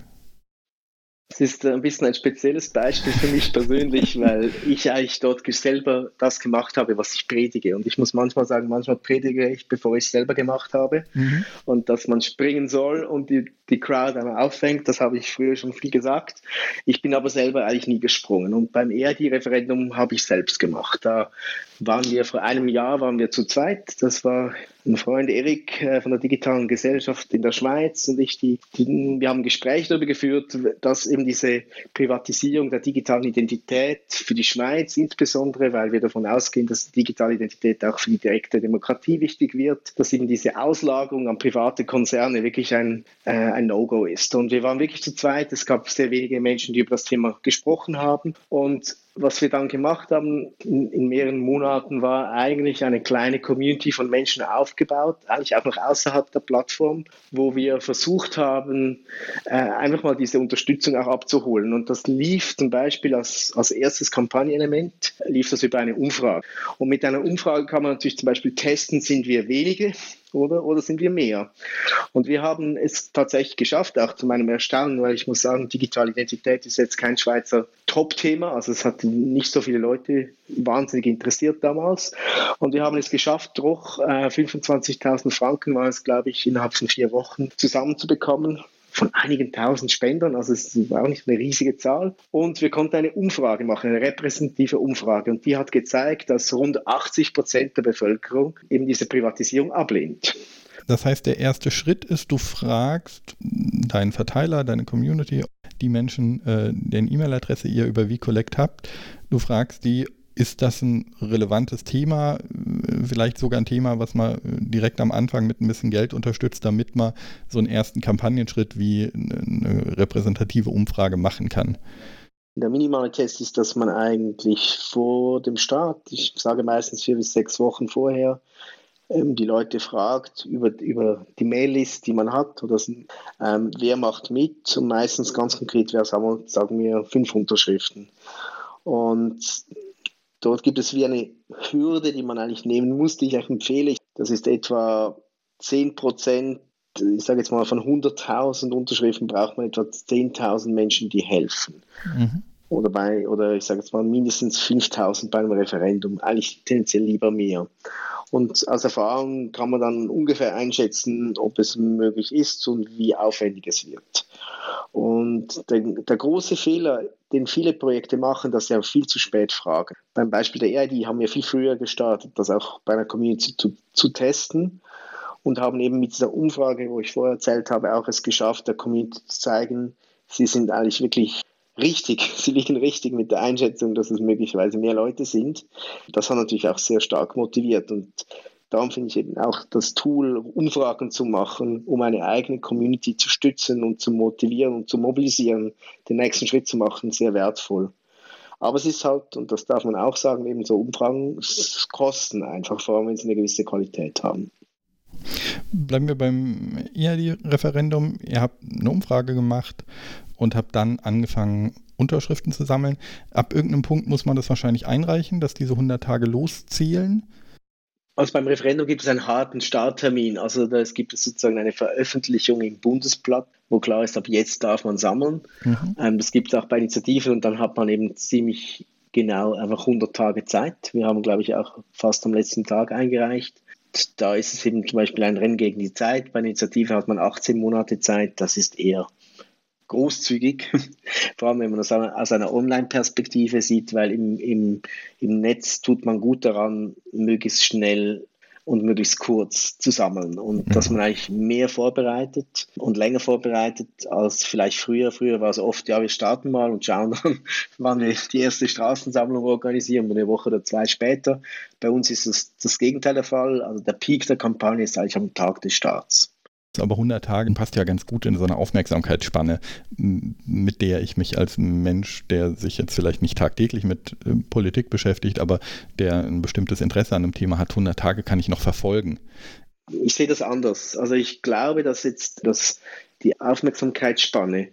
Es ist ein bisschen ein spezielles Beispiel für mich persönlich, weil ich eigentlich dort selber das gemacht habe, was ich predige. Und ich muss manchmal sagen, manchmal predige ich, bevor ich es selber gemacht habe. Mhm. Und dass man springen soll und die, die Crowd einmal auffängt, das habe ich früher schon viel gesagt. Ich bin aber selber eigentlich nie gesprungen. Und beim ERD-Referendum habe ich selbst gemacht. Da waren wir vor einem Jahr waren wir zu zweit. Das war ein Freund Erik äh, von der digitalen Gesellschaft in der Schweiz und ich, die, die, wir haben Gespräche darüber geführt, dass eben diese Privatisierung der digitalen Identität für die Schweiz insbesondere, weil wir davon ausgehen, dass die digitale Identität auch für die direkte Demokratie wichtig wird, dass eben diese Auslagerung an private Konzerne wirklich ein, äh, ein No-Go ist. Und wir waren wirklich zu zweit. Es gab sehr wenige Menschen, die über das Thema gesprochen haben. Und was wir dann gemacht haben in, in, mehreren Monaten war eigentlich eine kleine Community von Menschen aufgebaut, eigentlich auch noch außerhalb der Plattform, wo wir versucht haben, äh, einfach mal diese Unterstützung auch abzuholen. Und das lief zum Beispiel als, als erstes Kampagnenelement, lief das über eine Umfrage. Und mit einer Umfrage kann man natürlich zum Beispiel testen, sind wir wenige oder, oder sind wir mehr? Und wir haben es tatsächlich geschafft, auch zu meinem Erstaunen, weil ich muss sagen, digitale Identität ist jetzt kein Schweizer Top-Thema, also es hat nicht so viele Leute wahnsinnig interessiert damals. Und wir haben es geschafft, doch äh, 25.000 Franken war es, glaube ich, innerhalb von vier Wochen zusammenzubekommen von einigen tausend Spendern, also es war auch nicht eine riesige Zahl. Und wir konnten eine Umfrage machen, eine repräsentative Umfrage. Und die hat gezeigt, dass rund 80 Prozent der Bevölkerung eben diese Privatisierung ablehnt. Das heißt, der erste Schritt ist, du fragst deinen Verteiler, deine Community, die Menschen, äh, deren E-Mail-Adresse ihr über VCollect habt, du fragst die, ist das ein relevantes Thema, vielleicht sogar ein Thema, was man direkt am Anfang mit ein bisschen Geld unterstützt, damit man so einen ersten Kampagnenschritt wie eine repräsentative Umfrage machen kann? Der minimale Test ist, dass man eigentlich vor dem Start, ich sage meistens vier bis sechs Wochen vorher, ähm, die Leute fragt über, über die Maillist, die man hat, oder ähm, wer macht mit und meistens ganz konkret wäre, sagen sagen wir, fünf Unterschriften. Und Dort gibt es wie eine Hürde, die man eigentlich nehmen muss, die ich euch empfehle. Das ist etwa 10 Prozent, ich sage jetzt mal von 100.000 Unterschriften braucht man etwa 10.000 Menschen, die helfen. Mhm. Oder, bei, oder ich sage jetzt mal mindestens 5.000 bei einem Referendum, eigentlich tendenziell lieber mehr. Und aus Erfahrung kann man dann ungefähr einschätzen, ob es möglich ist und wie aufwendig es wird. Und der, der große Fehler, den viele Projekte machen, dass sie auch viel zu spät fragen. Beim Beispiel der EID haben wir viel früher gestartet, das auch bei einer Community zu, zu testen und haben eben mit dieser Umfrage, wo ich vorher erzählt habe, auch es geschafft, der Community zu zeigen, sie sind eigentlich wirklich richtig, sie liegen richtig mit der Einschätzung, dass es möglicherweise mehr Leute sind. Das hat natürlich auch sehr stark motiviert und darum finde ich eben auch das Tool, Umfragen zu machen, um eine eigene Community zu stützen und zu motivieren und zu mobilisieren, den nächsten Schritt zu machen, sehr wertvoll. Aber es ist halt, und das darf man auch sagen, eben so Umfragen kosten einfach, vor allem wenn sie eine gewisse Qualität haben. Bleiben wir beim IAD-Referendum. Ihr habt eine Umfrage gemacht und habt dann angefangen, Unterschriften zu sammeln. Ab irgendeinem Punkt muss man das wahrscheinlich einreichen, dass diese 100 Tage loszählen. Also beim Referendum gibt es einen harten Starttermin. Also es gibt sozusagen eine Veröffentlichung im Bundesblatt, wo klar ist, ab jetzt darf man sammeln. Mhm. Ähm, das gibt es auch bei Initiativen und dann hat man eben ziemlich genau einfach 100 Tage Zeit. Wir haben, glaube ich, auch fast am letzten Tag eingereicht. Da ist es eben zum Beispiel ein Rennen gegen die Zeit. Bei Initiativen hat man 18 Monate Zeit. Das ist eher großzügig, vor allem wenn man das aus einer Online-Perspektive sieht, weil im, im, im Netz tut man gut daran, möglichst schnell und möglichst kurz zu sammeln und mhm. dass man eigentlich mehr vorbereitet und länger vorbereitet als vielleicht früher. Früher war es oft, ja, wir starten mal und schauen dann, wann wir die erste Straßensammlung organisieren, eine Woche oder zwei später. Bei uns ist es das Gegenteil der Fall. Also der Peak der Kampagne ist eigentlich am Tag des Starts. Aber 100 Tage passt ja ganz gut in so eine Aufmerksamkeitsspanne, mit der ich mich als Mensch, der sich jetzt vielleicht nicht tagtäglich mit äh, Politik beschäftigt, aber der ein bestimmtes Interesse an einem Thema hat, 100 Tage kann ich noch verfolgen. Ich sehe das anders. Also ich glaube, dass jetzt dass die Aufmerksamkeitsspanne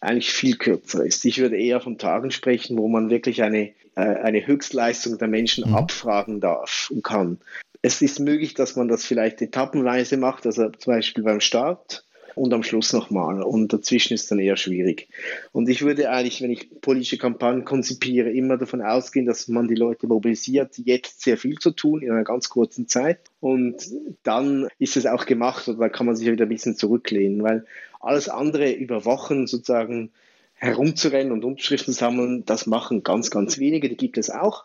eigentlich viel kürzer ist. Ich würde eher von Tagen sprechen, wo man wirklich eine, äh, eine Höchstleistung der Menschen mhm. abfragen darf und kann es ist möglich, dass man das vielleicht etappenweise macht, also zum Beispiel beim Start und am Schluss nochmal. Und dazwischen ist dann eher schwierig. Und ich würde eigentlich, wenn ich politische Kampagnen konzipiere, immer davon ausgehen, dass man die Leute mobilisiert, jetzt sehr viel zu tun in einer ganz kurzen Zeit. Und dann ist es auch gemacht oder da kann man sich wieder ein bisschen zurücklehnen, weil alles andere über Wochen sozusagen herumzurennen und Unterschriften sammeln, das machen ganz, ganz wenige, die gibt es auch.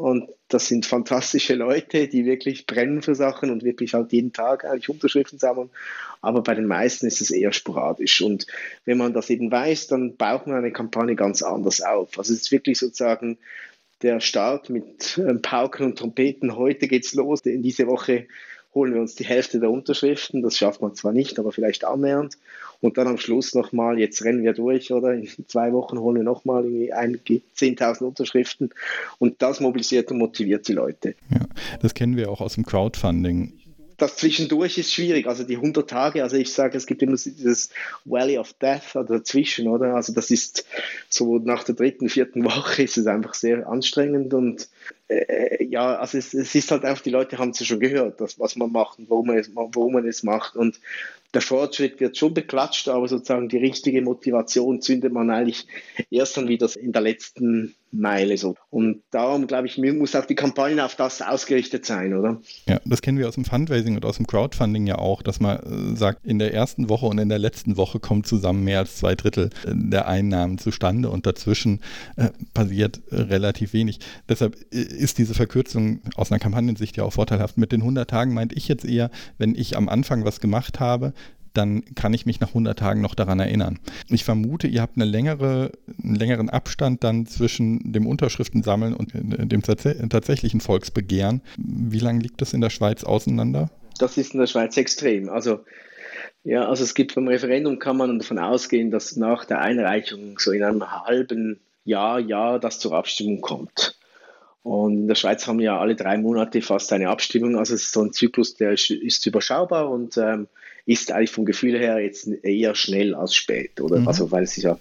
Und das sind fantastische Leute, die wirklich brennen für Sachen und wirklich halt jeden Tag eigentlich Unterschriften sammeln. Aber bei den meisten ist es eher sporadisch. Und wenn man das eben weiß, dann baut man eine Kampagne ganz anders auf. Also es ist wirklich sozusagen der Start mit ähm, Pauken und Trompeten. Heute geht's los. In diese Woche holen wir uns die Hälfte der Unterschriften. Das schafft man zwar nicht, aber vielleicht annähernd. Und dann am Schluss nochmal, jetzt rennen wir durch, oder? In zwei Wochen holen wir nochmal irgendwie 10.000 Unterschriften. Und das mobilisiert und motiviert die Leute. Ja, das kennen wir auch aus dem Crowdfunding das zwischendurch ist schwierig. Also die 100 Tage, also ich sage, es gibt immer dieses Valley of Death oder dazwischen, oder? Also das ist so nach der dritten, vierten Woche ist es einfach sehr anstrengend und äh, ja, also es, es, ist halt einfach, die Leute haben es ja schon gehört, das, was man macht und warum man es, warum man es macht und der Fortschritt wird schon beklatscht, aber sozusagen die richtige Motivation zündet man eigentlich erst dann wieder in der letzten Meile so. Und darum, glaube ich, muss auch die Kampagne auf das ausgerichtet sein, oder? Ja, das kennen wir aus dem Fundraising und aus dem Crowdfunding ja auch, dass man äh, sagt, in der ersten Woche und in der letzten Woche kommt zusammen mehr als zwei Drittel äh, der Einnahmen zustande und dazwischen äh, passiert äh, relativ wenig. Deshalb ist diese Verkürzung aus einer Kampagnensicht ja auch vorteilhaft. Mit den 100 Tagen meinte ich jetzt eher, wenn ich am Anfang was gemacht habe, dann kann ich mich nach 100 Tagen noch daran erinnern. Ich vermute, ihr habt eine längere, einen längeren Abstand dann zwischen dem Unterschriftensammeln und äh, dem tatsächlichen Volksbegehren. Wie lange liegt das in der Schweiz auseinander? Das ist in der Schweiz extrem. Also ja, also es gibt beim Referendum kann man davon ausgehen, dass nach der Einreichung so in einem halben Jahr, Jahr das zur Abstimmung kommt. Und in der Schweiz haben wir ja alle drei Monate fast eine Abstimmung. Also es ist so ein Zyklus, der ist, ist überschaubar und ähm, ist eigentlich vom Gefühl her jetzt eher schnell als spät, oder? Mhm. Also weil es ist ja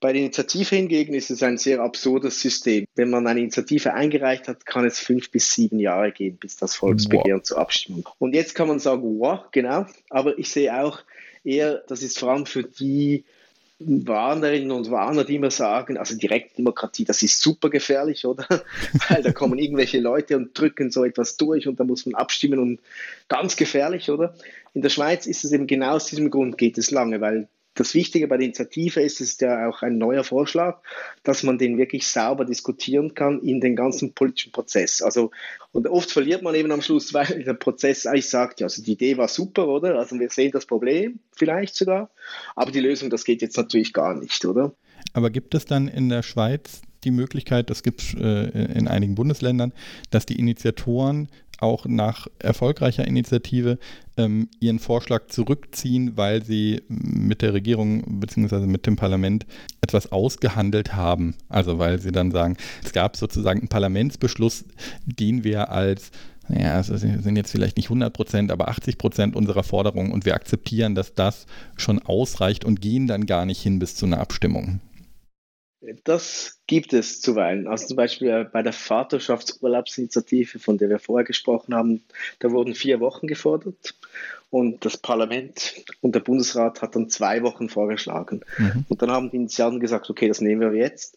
bei der Initiative hingegen ist es ein sehr absurdes System. Wenn man eine Initiative eingereicht hat, kann es fünf bis sieben Jahre gehen, bis das Volksbegehren wow. zur Abstimmung kommt. Und jetzt kann man sagen, wow, genau. Aber ich sehe auch eher, das ist vor allem für die Warnerinnen und Warner, die immer sagen, also Direktdemokratie, das ist super gefährlich, oder? Weil da kommen irgendwelche Leute und drücken so etwas durch und da muss man abstimmen und ganz gefährlich, oder? In der Schweiz ist es eben genau aus diesem Grund geht es lange, weil das Wichtige bei der Initiative ist, es ist ja auch ein neuer Vorschlag, dass man den wirklich sauber diskutieren kann in den ganzen politischen Prozess. Also, und oft verliert man eben am Schluss, weil der Prozess eigentlich sagt, ja, also die Idee war super, oder? Also wir sehen das Problem vielleicht sogar, aber die Lösung, das geht jetzt natürlich gar nicht, oder? Aber gibt es dann in der Schweiz die Möglichkeit, das gibt es äh, in einigen Bundesländern, dass die Initiatoren auch nach erfolgreicher Initiative ähm, ihren Vorschlag zurückziehen, weil sie mit der Regierung bzw. mit dem Parlament etwas ausgehandelt haben. Also weil sie dann sagen, es gab sozusagen einen Parlamentsbeschluss, den wir als naja, es sind jetzt vielleicht nicht 100 Prozent, aber 80 Prozent unserer Forderungen und wir akzeptieren, dass das schon ausreicht und gehen dann gar nicht hin bis zu einer Abstimmung. Das gibt es zuweilen. Also zum Beispiel bei der Vaterschaftsurlaubsinitiative, von der wir vorher gesprochen haben, da wurden vier Wochen gefordert und das Parlament und der Bundesrat hat dann zwei Wochen vorgeschlagen. Mhm. Und dann haben die Initianten gesagt, okay, das nehmen wir jetzt,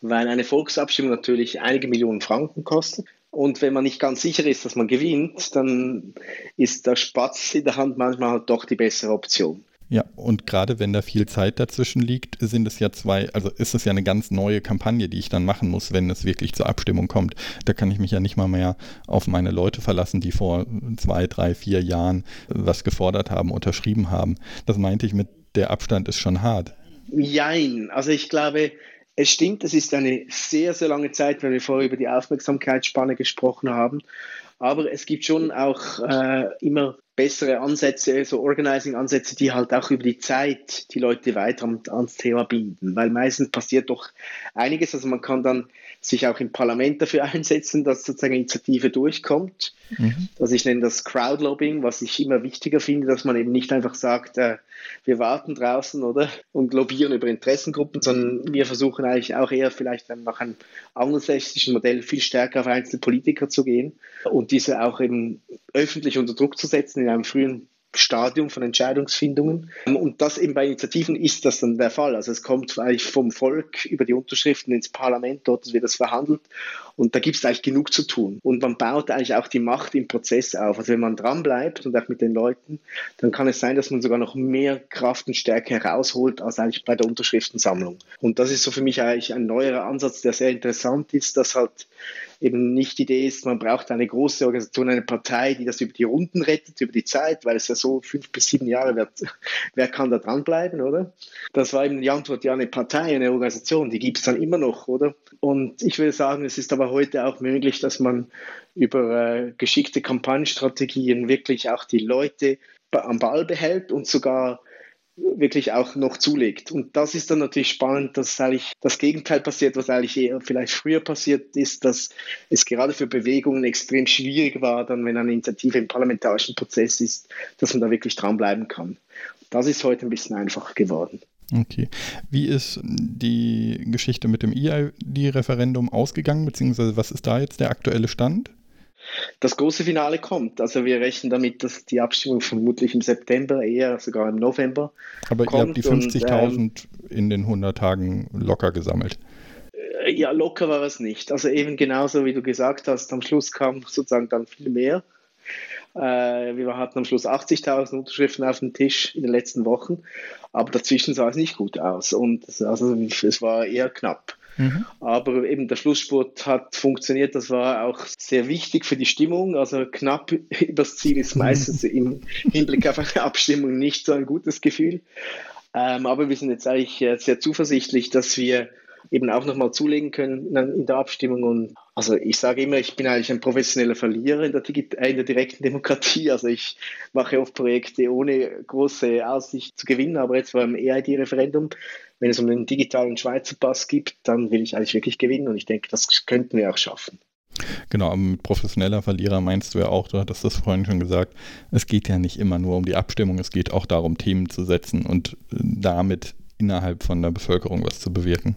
weil eine Volksabstimmung natürlich einige Millionen Franken kostet. Und wenn man nicht ganz sicher ist, dass man gewinnt, dann ist der Spatz in der Hand manchmal halt doch die bessere Option. Ja, und gerade wenn da viel Zeit dazwischen liegt, sind es ja zwei, also ist es ja eine ganz neue Kampagne, die ich dann machen muss, wenn es wirklich zur Abstimmung kommt. Da kann ich mich ja nicht mal mehr auf meine Leute verlassen, die vor zwei, drei, vier Jahren was gefordert haben, unterschrieben haben. Das meinte ich mit, der Abstand ist schon hart. Jein, also ich glaube, es stimmt, es ist eine sehr, sehr lange Zeit, wenn wir vorher über die Aufmerksamkeitsspanne gesprochen haben. Aber es gibt schon auch äh, immer bessere Ansätze, so Organizing-Ansätze, die halt auch über die Zeit die Leute weiter ans Thema binden. Weil meistens passiert doch einiges. Also man kann dann sich auch im Parlament dafür einsetzen, dass sozusagen Initiative durchkommt. Mhm. Also ich nenne das Crowdlobbying, was ich immer wichtiger finde, dass man eben nicht einfach sagt, äh, wir warten draußen oder und lobbyieren über Interessengruppen, sondern wir versuchen eigentlich auch eher vielleicht nach einem angelsächsischen Modell viel stärker auf einzelne Politiker zu gehen und diese auch eben öffentlich unter Druck zu setzen in einem frühen Stadium von Entscheidungsfindungen. Und das eben bei Initiativen ist das dann der Fall. Also es kommt eigentlich vom Volk über die Unterschriften ins Parlament, dort wird das verhandelt und da gibt es eigentlich genug zu tun. Und man baut eigentlich auch die Macht im Prozess auf. Also wenn man dranbleibt und auch mit den Leuten, dann kann es sein, dass man sogar noch mehr Kraft und Stärke herausholt als eigentlich bei der Unterschriftensammlung. Und das ist so für mich eigentlich ein neuerer Ansatz, der sehr interessant ist, dass halt eben nicht die Idee ist, man braucht eine große Organisation, eine Partei, die das über die Runden rettet, über die Zeit, weil es ja so fünf bis sieben Jahre wird, wer kann da dranbleiben, oder? Das war eben die Antwort, ja, eine Partei, eine Organisation, die gibt es dann immer noch, oder? Und ich würde sagen, es ist aber heute auch möglich, dass man über äh, geschickte Kampagnenstrategien wirklich auch die Leute am Ball behält und sogar wirklich auch noch zulegt. Und das ist dann natürlich spannend, dass eigentlich das Gegenteil passiert, was eigentlich eher vielleicht früher passiert ist, dass es gerade für Bewegungen extrem schwierig war, dann wenn eine Initiative im parlamentarischen Prozess ist, dass man da wirklich dranbleiben kann. Das ist heute ein bisschen einfacher geworden. Okay. Wie ist die Geschichte mit dem EID-Referendum ausgegangen, beziehungsweise was ist da jetzt der aktuelle Stand? das große Finale kommt. Also wir rechnen damit, dass die Abstimmung vermutlich im September, eher sogar im November. Aber ihr habt die 50.000 ähm, in den 100 Tagen locker gesammelt. Äh, ja, locker war es nicht. Also eben genauso wie du gesagt hast, am Schluss kam sozusagen dann viel mehr. Äh, wir hatten am Schluss 80.000 Unterschriften auf dem Tisch in den letzten Wochen, aber dazwischen sah es nicht gut aus und also es war eher knapp. Mhm. Aber eben der Schlussspurt hat funktioniert. Das war auch sehr wichtig für die Stimmung. Also knapp übers Ziel ist meistens im Hinblick auf eine Abstimmung nicht so ein gutes Gefühl. Ähm, aber wir sind jetzt eigentlich äh, sehr zuversichtlich, dass wir eben auch nochmal zulegen können in der Abstimmung. Und also ich sage immer, ich bin eigentlich ein professioneller Verlierer in der, äh, in der direkten Demokratie. Also ich mache oft Projekte ohne große Aussicht zu gewinnen, aber jetzt beim EID-Referendum, wenn es um den digitalen Schweizer Pass gibt, dann will ich eigentlich wirklich gewinnen und ich denke, das könnten wir auch schaffen. Genau, mit professioneller Verlierer meinst du ja auch, du hattest das vorhin schon gesagt, es geht ja nicht immer nur um die Abstimmung, es geht auch darum, Themen zu setzen und äh, damit innerhalb von der Bevölkerung was zu bewirken.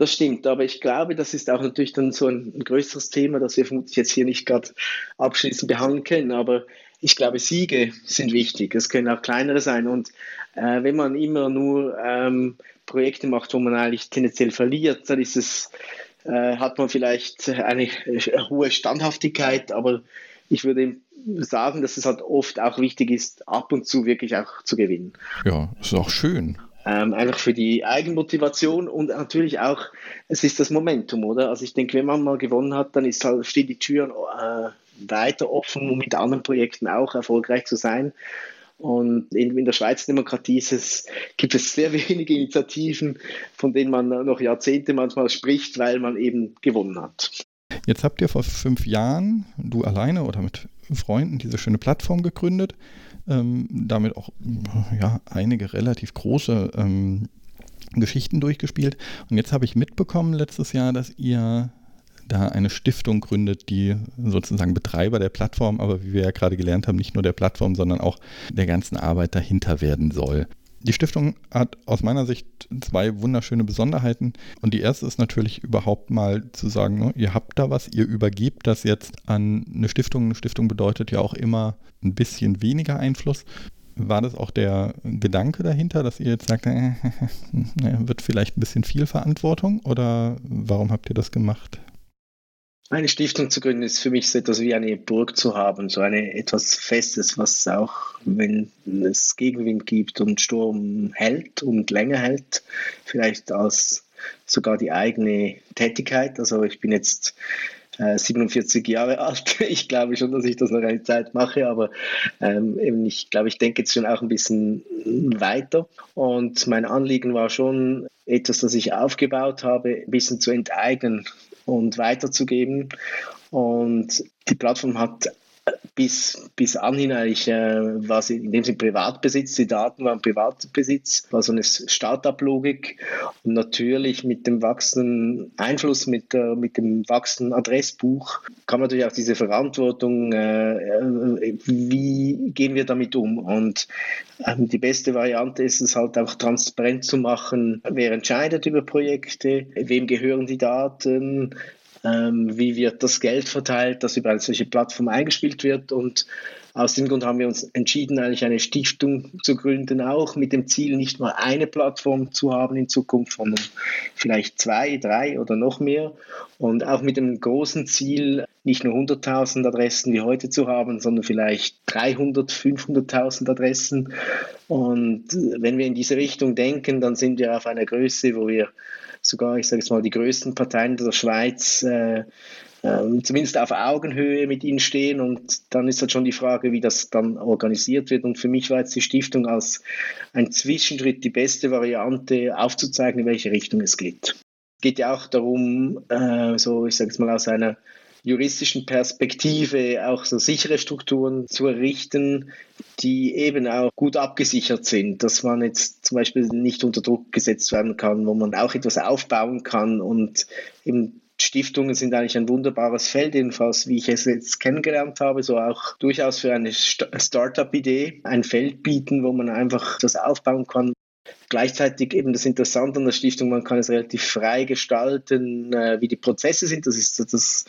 Das stimmt, aber ich glaube, das ist auch natürlich dann so ein, ein größeres Thema, das wir vermutlich jetzt hier nicht gerade abschließend behandeln können. Aber ich glaube, Siege sind wichtig. Es können auch kleinere sein. Und äh, wenn man immer nur ähm, Projekte macht, wo man eigentlich tendenziell verliert, dann ist es, äh, hat man vielleicht eine äh, hohe Standhaftigkeit, aber ich würde sagen, dass es halt oft auch wichtig ist, ab und zu wirklich auch zu gewinnen. Ja, ist auch schön. Ähm, einfach für die Eigenmotivation und natürlich auch, es ist das Momentum, oder? Also ich denke, wenn man mal gewonnen hat, dann ist halt, stehen die Türen äh, weiter offen, um mit anderen Projekten auch erfolgreich zu sein. Und in, in der Schweizer Demokratie es, gibt es sehr wenige Initiativen, von denen man noch Jahrzehnte manchmal spricht, weil man eben gewonnen hat. Jetzt habt ihr vor fünf Jahren, du alleine oder mit Freunden, diese schöne Plattform gegründet, ähm, damit auch ja, einige relativ große ähm, Geschichten durchgespielt. Und jetzt habe ich mitbekommen letztes Jahr, dass ihr da eine Stiftung gründet, die sozusagen Betreiber der Plattform, aber wie wir ja gerade gelernt haben, nicht nur der Plattform, sondern auch der ganzen Arbeit dahinter werden soll. Die Stiftung hat aus meiner Sicht zwei wunderschöne Besonderheiten. Und die erste ist natürlich überhaupt mal zu sagen, ne, ihr habt da was, ihr übergebt das jetzt an eine Stiftung. Eine Stiftung bedeutet ja auch immer ein bisschen weniger Einfluss. War das auch der Gedanke dahinter, dass ihr jetzt sagt, äh, wird vielleicht ein bisschen viel Verantwortung oder warum habt ihr das gemacht? Eine Stiftung zu gründen ist für mich so etwas wie eine Burg zu haben, so eine etwas Festes, was auch, wenn es Gegenwind gibt und Sturm hält und länger hält, vielleicht als sogar die eigene Tätigkeit. Also ich bin jetzt 47 äh, Jahre alt. Ich glaube schon, dass ich das noch eine Zeit mache, aber ähm, ich glaube, ich denke jetzt schon auch ein bisschen weiter. Und mein Anliegen war schon, etwas, das ich aufgebaut habe, ein bisschen zu enteignen und weiterzugeben. Und die Plattform hat bis, bis anhin eigentlich äh, war sie in dem Sinne Privatbesitz, die Daten waren Privatbesitz, war so eine Startup-Logik. Und natürlich mit dem wachsenden Einfluss, mit, äh, mit dem wachsenden Adressbuch kam natürlich auch diese Verantwortung, äh, äh wie gehen wir damit um? Und ähm, die beste Variante ist es halt auch transparent zu machen, wer entscheidet über Projekte, wem gehören die Daten, ähm, wie wird das Geld verteilt, das über eine solche Plattform eingespielt wird. Und aus dem Grund haben wir uns entschieden, eigentlich eine Stiftung zu gründen, auch mit dem Ziel, nicht nur eine Plattform zu haben in Zukunft, sondern vielleicht zwei, drei oder noch mehr. Und auch mit dem großen Ziel, nicht nur 100.000 Adressen wie heute zu haben, sondern vielleicht 300, 500.000 Adressen. Und wenn wir in diese Richtung denken, dann sind wir auf einer Größe, wo wir sogar, ich sage jetzt mal, die größten Parteien der Schweiz äh, äh, zumindest auf Augenhöhe mit ihnen stehen. Und dann ist halt schon die Frage, wie das dann organisiert wird. Und für mich war jetzt die Stiftung als ein Zwischenschritt die beste Variante, aufzuzeigen, in welche Richtung es geht. Es geht ja auch darum, äh, so ich sage jetzt mal aus einer juristischen Perspektive auch so sichere Strukturen zu errichten, die eben auch gut abgesichert sind, dass man jetzt zum Beispiel nicht unter Druck gesetzt werden kann, wo man auch etwas aufbauen kann und eben Stiftungen sind eigentlich ein wunderbares Feld, jedenfalls wie ich es jetzt kennengelernt habe, so auch durchaus für eine Startup-Idee ein Feld bieten, wo man einfach das aufbauen kann, Gleichzeitig eben das Interessante an der Stiftung, man kann es relativ frei gestalten, äh, wie die Prozesse sind. Das ist das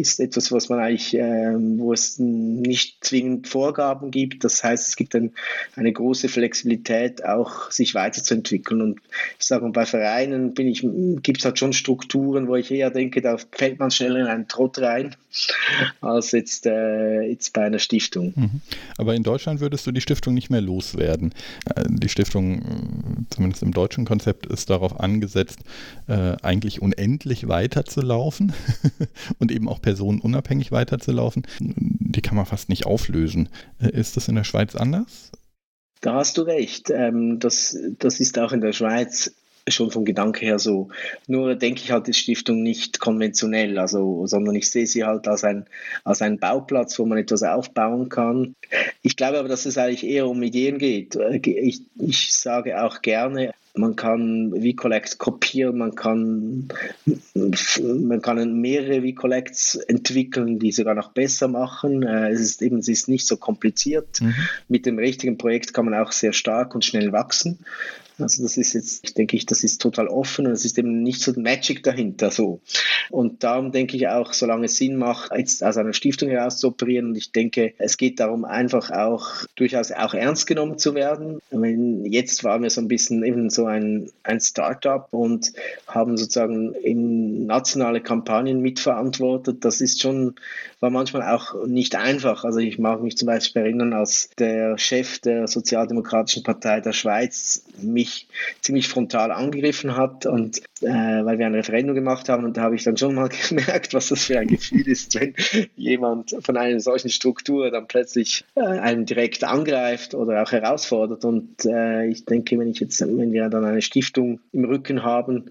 ist etwas, was man eigentlich, äh, wo es nicht zwingend Vorgaben gibt. Das heißt, es gibt ein, eine große Flexibilität, auch sich weiterzuentwickeln. Und ich sage mal, bei Vereinen bin ich, gibt es halt schon Strukturen, wo ich eher denke, da fällt man schneller in einen Trott rein, als jetzt, äh, jetzt bei einer Stiftung. Mhm. Aber in Deutschland würdest du die Stiftung nicht mehr loswerden. Äh, die Stiftung, zumindest im deutschen Konzept, ist darauf angesetzt, äh, eigentlich unendlich weiterzulaufen und eben auch personenunabhängig weiterzulaufen, die kann man fast nicht auflösen. Äh, ist das in der Schweiz anders? Da hast du recht. Ähm, das, das ist auch in der Schweiz schon vom Gedanke her so. Nur denke ich halt die Stiftung nicht konventionell, also, sondern ich sehe sie halt als ein, als ein Bauplatz, wo man etwas aufbauen kann. Ich glaube aber, dass es eigentlich eher um Ideen geht. Äh, ich, ich sage auch gerne, man kann V-Collect kopieren, man kann, man kann mehrere V-Collects entwickeln, die sogar noch besser machen. Äh, es ist eben es ist nicht so kompliziert. Mhm. Mit dem richtigen Projekt kann man auch sehr stark und schnell wachsen. Also das ist jetzt, denke ich, das ist total offen und es ist eben nicht so Magic dahinter so. Und darum denke ich auch, solange es Sinn macht, jetzt aus einer Stiftung heraus zu operieren und ich denke, es geht darum, einfach auch durchaus auch ernst genommen zu werden. Wenn, jetzt waren wir so ein bisschen eben so ein, ein Startup und haben sozusagen in nationale Kampagnen mitverantwortet. Das ist schon, war manchmal auch nicht einfach. Also ich mag mich zum Beispiel erinnern, als der Chef der Sozialdemokratischen Partei der Schweiz mich ziemlich frontal angegriffen hat und äh, weil wir ein Referendum gemacht haben und da habe ich dann schon mal gemerkt, was das für ein Gefühl ist, wenn jemand von einer solchen Struktur dann plötzlich äh, einen direkt angreift oder auch herausfordert und äh, ich denke, wenn ich jetzt, wenn wir dann eine Stiftung im Rücken haben,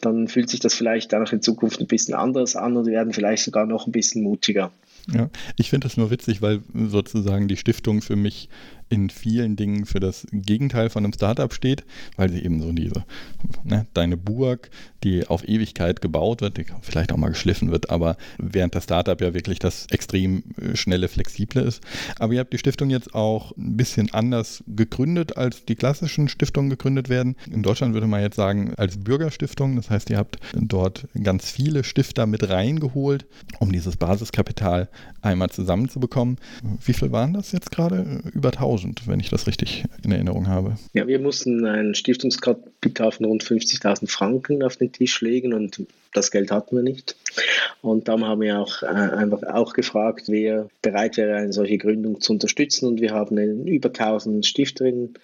dann fühlt sich das vielleicht auch in Zukunft ein bisschen anders an und wir werden vielleicht sogar noch ein bisschen mutiger. Ja, ich finde das nur witzig, weil sozusagen die Stiftung für mich in vielen Dingen für das Gegenteil von einem Startup steht, weil sie eben so diese, ne, deine Burg, die auf Ewigkeit gebaut wird, die vielleicht auch mal geschliffen wird, aber während das Startup ja wirklich das extrem äh, schnelle, flexible ist. Aber ihr habt die Stiftung jetzt auch ein bisschen anders gegründet, als die klassischen Stiftungen gegründet werden. In Deutschland würde man jetzt sagen, als Bürgerstiftung. Das heißt, ihr habt dort ganz viele Stifter mit reingeholt, um dieses Basiskapital einmal zusammenzubekommen. Wie viel waren das jetzt gerade? Über 1000, wenn ich das richtig in Erinnerung habe. Ja, wir mussten ein Stiftungskapital von rund 50.000 Franken auf den Tisch legen und das Geld hatten wir nicht. Und darum haben wir auch äh, einfach auch gefragt, wer bereit wäre, eine solche Gründung zu unterstützen. Und wir haben über 1000 Stifterinnen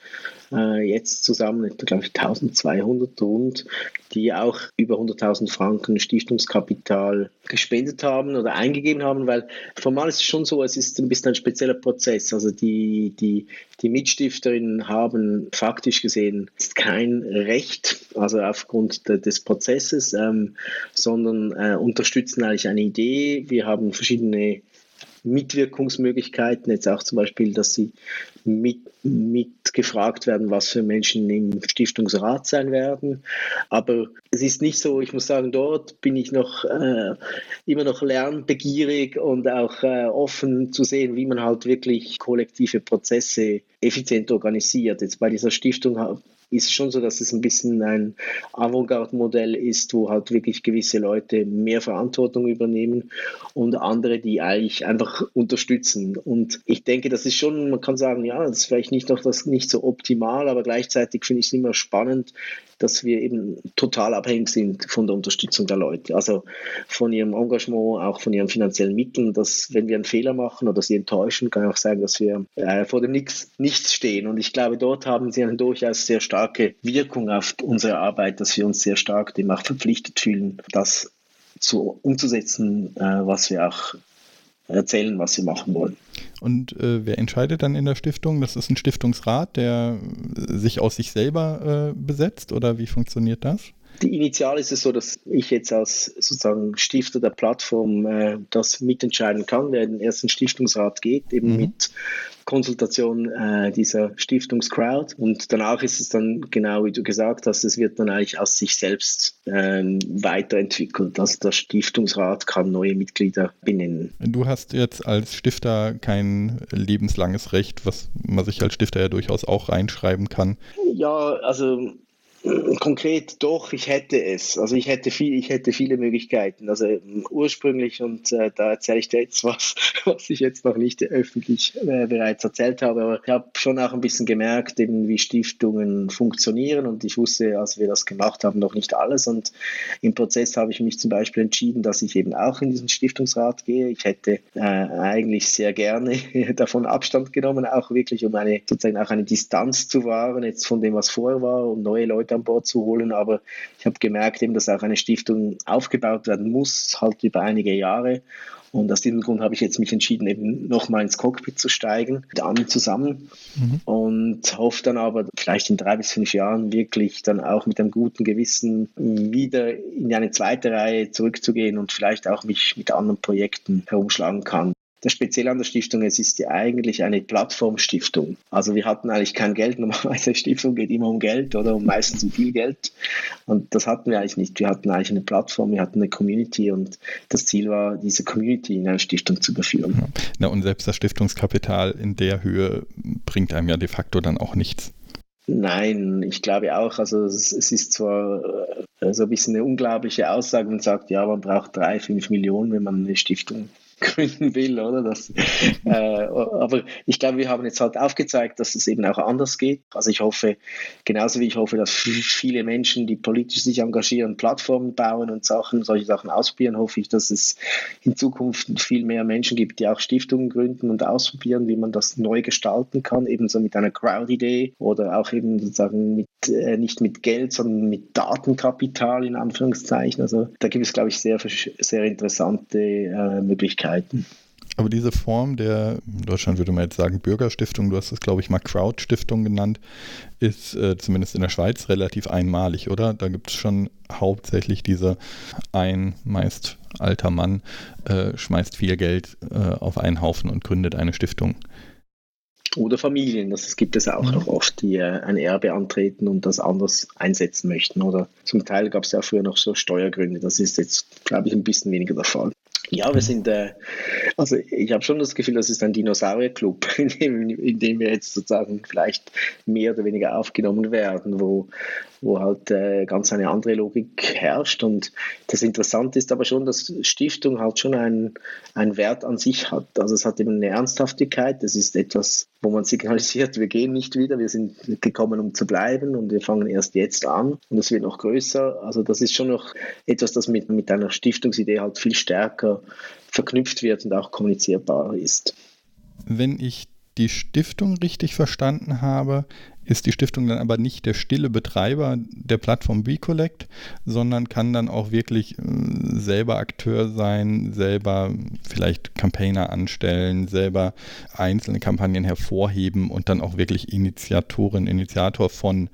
jetzt zusammen, glaube ich, 1200 rund, die auch über 100.000 Franken Stiftungskapital gespendet haben oder eingegeben haben, weil formal ist es schon so, es ist ein bisschen ein spezieller Prozess. Also die, die, die Mitstifterinnen haben faktisch gesehen kein Recht, also aufgrund de, des Prozesses, ähm, sondern äh, unterstützen eigentlich eine Idee. Wir haben verschiedene Mitwirkungsmöglichkeiten, jetzt auch zum Beispiel, dass sie mit, mit gefragt werden, was für Menschen im Stiftungsrat sein werden. Aber es ist nicht so, ich muss sagen, dort bin ich noch äh, immer noch lernbegierig und auch äh, offen zu sehen, wie man halt wirklich kollektive Prozesse effizient organisiert. Jetzt bei dieser Stiftung ist schon so, dass es ein bisschen ein Avantgarde-Modell ist, wo halt wirklich gewisse Leute mehr Verantwortung übernehmen und andere, die eigentlich einfach unterstützen. Und ich denke, das ist schon, man kann sagen, ja, das ist vielleicht nicht noch das nicht so optimal, aber gleichzeitig finde ich es immer spannend, dass wir eben total abhängig sind von der Unterstützung der Leute. Also von ihrem Engagement, auch von ihren finanziellen Mitteln, dass wenn wir einen Fehler machen oder sie enttäuschen, kann auch sagen, dass wir äh, vor dem Nichts, Nichts stehen. Und ich glaube, dort haben sie eine durchaus sehr starke Wirkung auf unsere Arbeit, dass wir uns sehr stark dem auch verpflichtet fühlen, das zu, umzusetzen, äh, was wir auch erzählen, was sie machen wollen. Und äh, wer entscheidet dann in der Stiftung? Das ist ein Stiftungsrat, der sich aus sich selber äh, besetzt oder wie funktioniert das? Die Initial ist es so, dass ich jetzt als sozusagen Stifter der Plattform äh, das mitentscheiden kann, wer in den ersten Stiftungsrat geht, eben mhm. mit Konsultation äh, dieser Stiftungscrowd. Und danach ist es dann genau wie du gesagt hast, es wird dann eigentlich aus sich selbst ähm, weiterentwickelt. Also der Stiftungsrat kann neue Mitglieder benennen. Du hast jetzt als Stifter kein lebenslanges Recht, was man sich als Stifter ja durchaus auch reinschreiben kann. Ja, also Konkret doch, ich hätte es. Also ich hätte viel, ich hätte viele Möglichkeiten. Also ähm, ursprünglich, und äh, da erzähle ich dir jetzt was, was ich jetzt noch nicht öffentlich äh, bereits erzählt habe, aber ich habe schon auch ein bisschen gemerkt, eben wie Stiftungen funktionieren und ich wusste, als wir das gemacht haben, noch nicht alles. Und im Prozess habe ich mich zum Beispiel entschieden, dass ich eben auch in diesen Stiftungsrat gehe. Ich hätte äh, eigentlich sehr gerne davon Abstand genommen, auch wirklich um eine sozusagen auch eine Distanz zu wahren, jetzt von dem, was vorher war, um neue Leute an Bord zu holen. Aber ich habe gemerkt, eben, dass auch eine Stiftung aufgebaut werden muss, halt über einige Jahre. Und aus diesem Grund habe ich jetzt mich entschieden, eben nochmal ins Cockpit zu steigen, mit anderen zusammen. Mhm. Und hoffe dann aber vielleicht in drei bis fünf Jahren wirklich dann auch mit einem guten Gewissen wieder in eine zweite Reihe zurückzugehen und vielleicht auch mich mit anderen Projekten herumschlagen kann. Das Spezielle an der Stiftung, es ist ja eigentlich eine Plattformstiftung. Also wir hatten eigentlich kein Geld. Normalerweise Stiftung geht immer um Geld oder um meistens um viel Geld. Und das hatten wir eigentlich nicht. Wir hatten eigentlich eine Plattform, wir hatten eine Community und das Ziel war, diese Community in eine Stiftung zu überführen. Ja. Na, und selbst das Stiftungskapital in der Höhe bringt einem ja de facto dann auch nichts. Nein, ich glaube auch, also es, es, ist zwar äh, so ein bisschen eine unglaubliche Aussage, man sagt, ja, man braucht drei, fünf Millionen, wenn man eine Stiftung gründen will, oder? Das, äh, aber ich glaube, wir haben jetzt halt aufgezeigt, dass es eben auch anders geht. Also ich hoffe, genauso wie ich hoffe, dass viele Menschen, die politisch sich engagieren, Plattformen bauen und Sachen, solche Sachen ausprobieren, hoffe ich, dass es in Zukunft viel mehr Menschen gibt, die auch Stiftungen gründen und ausprobieren, wie man das neu gestalten kann, ebenso mit einer Crowd-Idee oder auch eben sozusagen mit äh, nicht mit Geld, sondern mit Datenkapital in Anführungszeichen. Also da gibt es, glaube ich, sehr, sehr interessante äh, Möglichkeiten. Aber diese Form der, in Deutschland würde man jetzt sagen Bürgerstiftung, du hast es glaube ich mal Crowd-Stiftung genannt, ist äh, zumindest in der Schweiz relativ einmalig, oder? Da gibt es schon hauptsächlich diese ein meist alter Mann äh, schmeißt viel Geld äh, auf einen Haufen und gründet eine Stiftung. Oder Familien, das gibt es auch mhm. noch oft, die äh, ein Erbe antreten und das anders einsetzen möchten. Oder zum Teil gab es ja früher noch so Steuergründe. Das ist jetzt, glaube ich, ein bisschen weniger der Fall. Ja, wir sind, äh, also ich habe schon das Gefühl, das ist ein Dinosaurierclub, in dem, in dem wir jetzt sozusagen vielleicht mehr oder weniger aufgenommen werden, wo, wo halt äh, ganz eine andere Logik herrscht. Und das Interessante ist aber schon, dass Stiftung halt schon einen, einen Wert an sich hat. Also es hat eben eine Ernsthaftigkeit, das ist etwas, wo man signalisiert, wir gehen nicht wieder, wir sind gekommen, um zu bleiben und wir fangen erst jetzt an und es wird noch größer. Also das ist schon noch etwas, das mit, mit einer Stiftungsidee halt viel stärker verknüpft wird und auch kommunizierbar ist. Wenn ich die Stiftung richtig verstanden habe, ist die Stiftung dann aber nicht der stille Betreiber der Plattform WeCollect, sondern kann dann auch wirklich äh, selber Akteur sein, selber vielleicht Campaigner anstellen, selber einzelne Kampagnen hervorheben und dann auch wirklich Initiatorin, Initiator von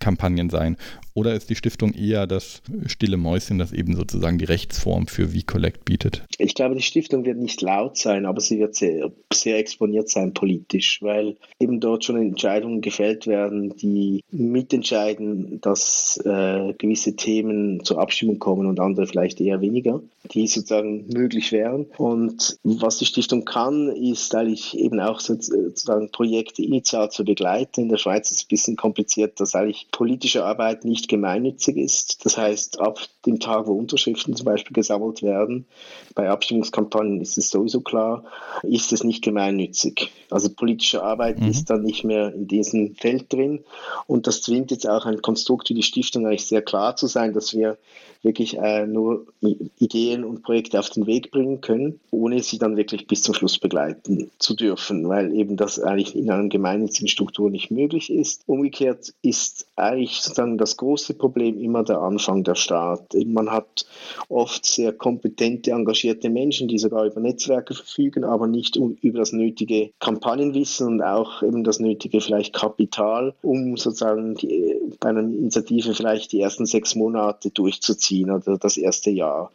Kampagnen sein. Oder ist die Stiftung eher das stille Mäuschen, das eben sozusagen die Rechtsform für V-Collect bietet? Ich glaube, die Stiftung wird nicht laut sein, aber sie wird sehr, sehr exponiert sein politisch, weil eben dort schon Entscheidungen gefällt werden, die mitentscheiden, dass äh, gewisse Themen zur Abstimmung kommen und andere vielleicht eher weniger, die sozusagen möglich wären. Und was die Stiftung kann, ist eigentlich eben auch sozusagen Projekte initial zu begleiten. In der Schweiz ist es ein bisschen kompliziert, dass eigentlich politische Arbeit nicht gemeinnützig ist. Das heißt, ab dem Tag, wo Unterschriften zum Beispiel gesammelt werden, bei Abstimmungskampagnen ist es sowieso klar, ist es nicht gemeinnützig. Also politische Arbeit mhm. ist dann nicht mehr in diesem Feld drin. Und das zwingt jetzt auch ein Konstrukt wie die Stiftung eigentlich sehr klar zu sein, dass wir wirklich äh, nur Ideen und Projekte auf den Weg bringen können, ohne sie dann wirklich bis zum Schluss begleiten zu dürfen, weil eben das eigentlich in einer gemeinnützigen Struktur nicht möglich ist. Umgekehrt ist eigentlich sozusagen das große Problem immer der Anfang der Start. Man hat oft sehr kompetente, engagierte Menschen, die sogar über Netzwerke verfügen, aber nicht über das nötige Kampagnenwissen und auch eben das nötige vielleicht Kapital, um sozusagen die, bei einer Initiative vielleicht die ersten sechs Monate durchzuziehen oder das erste Jahr.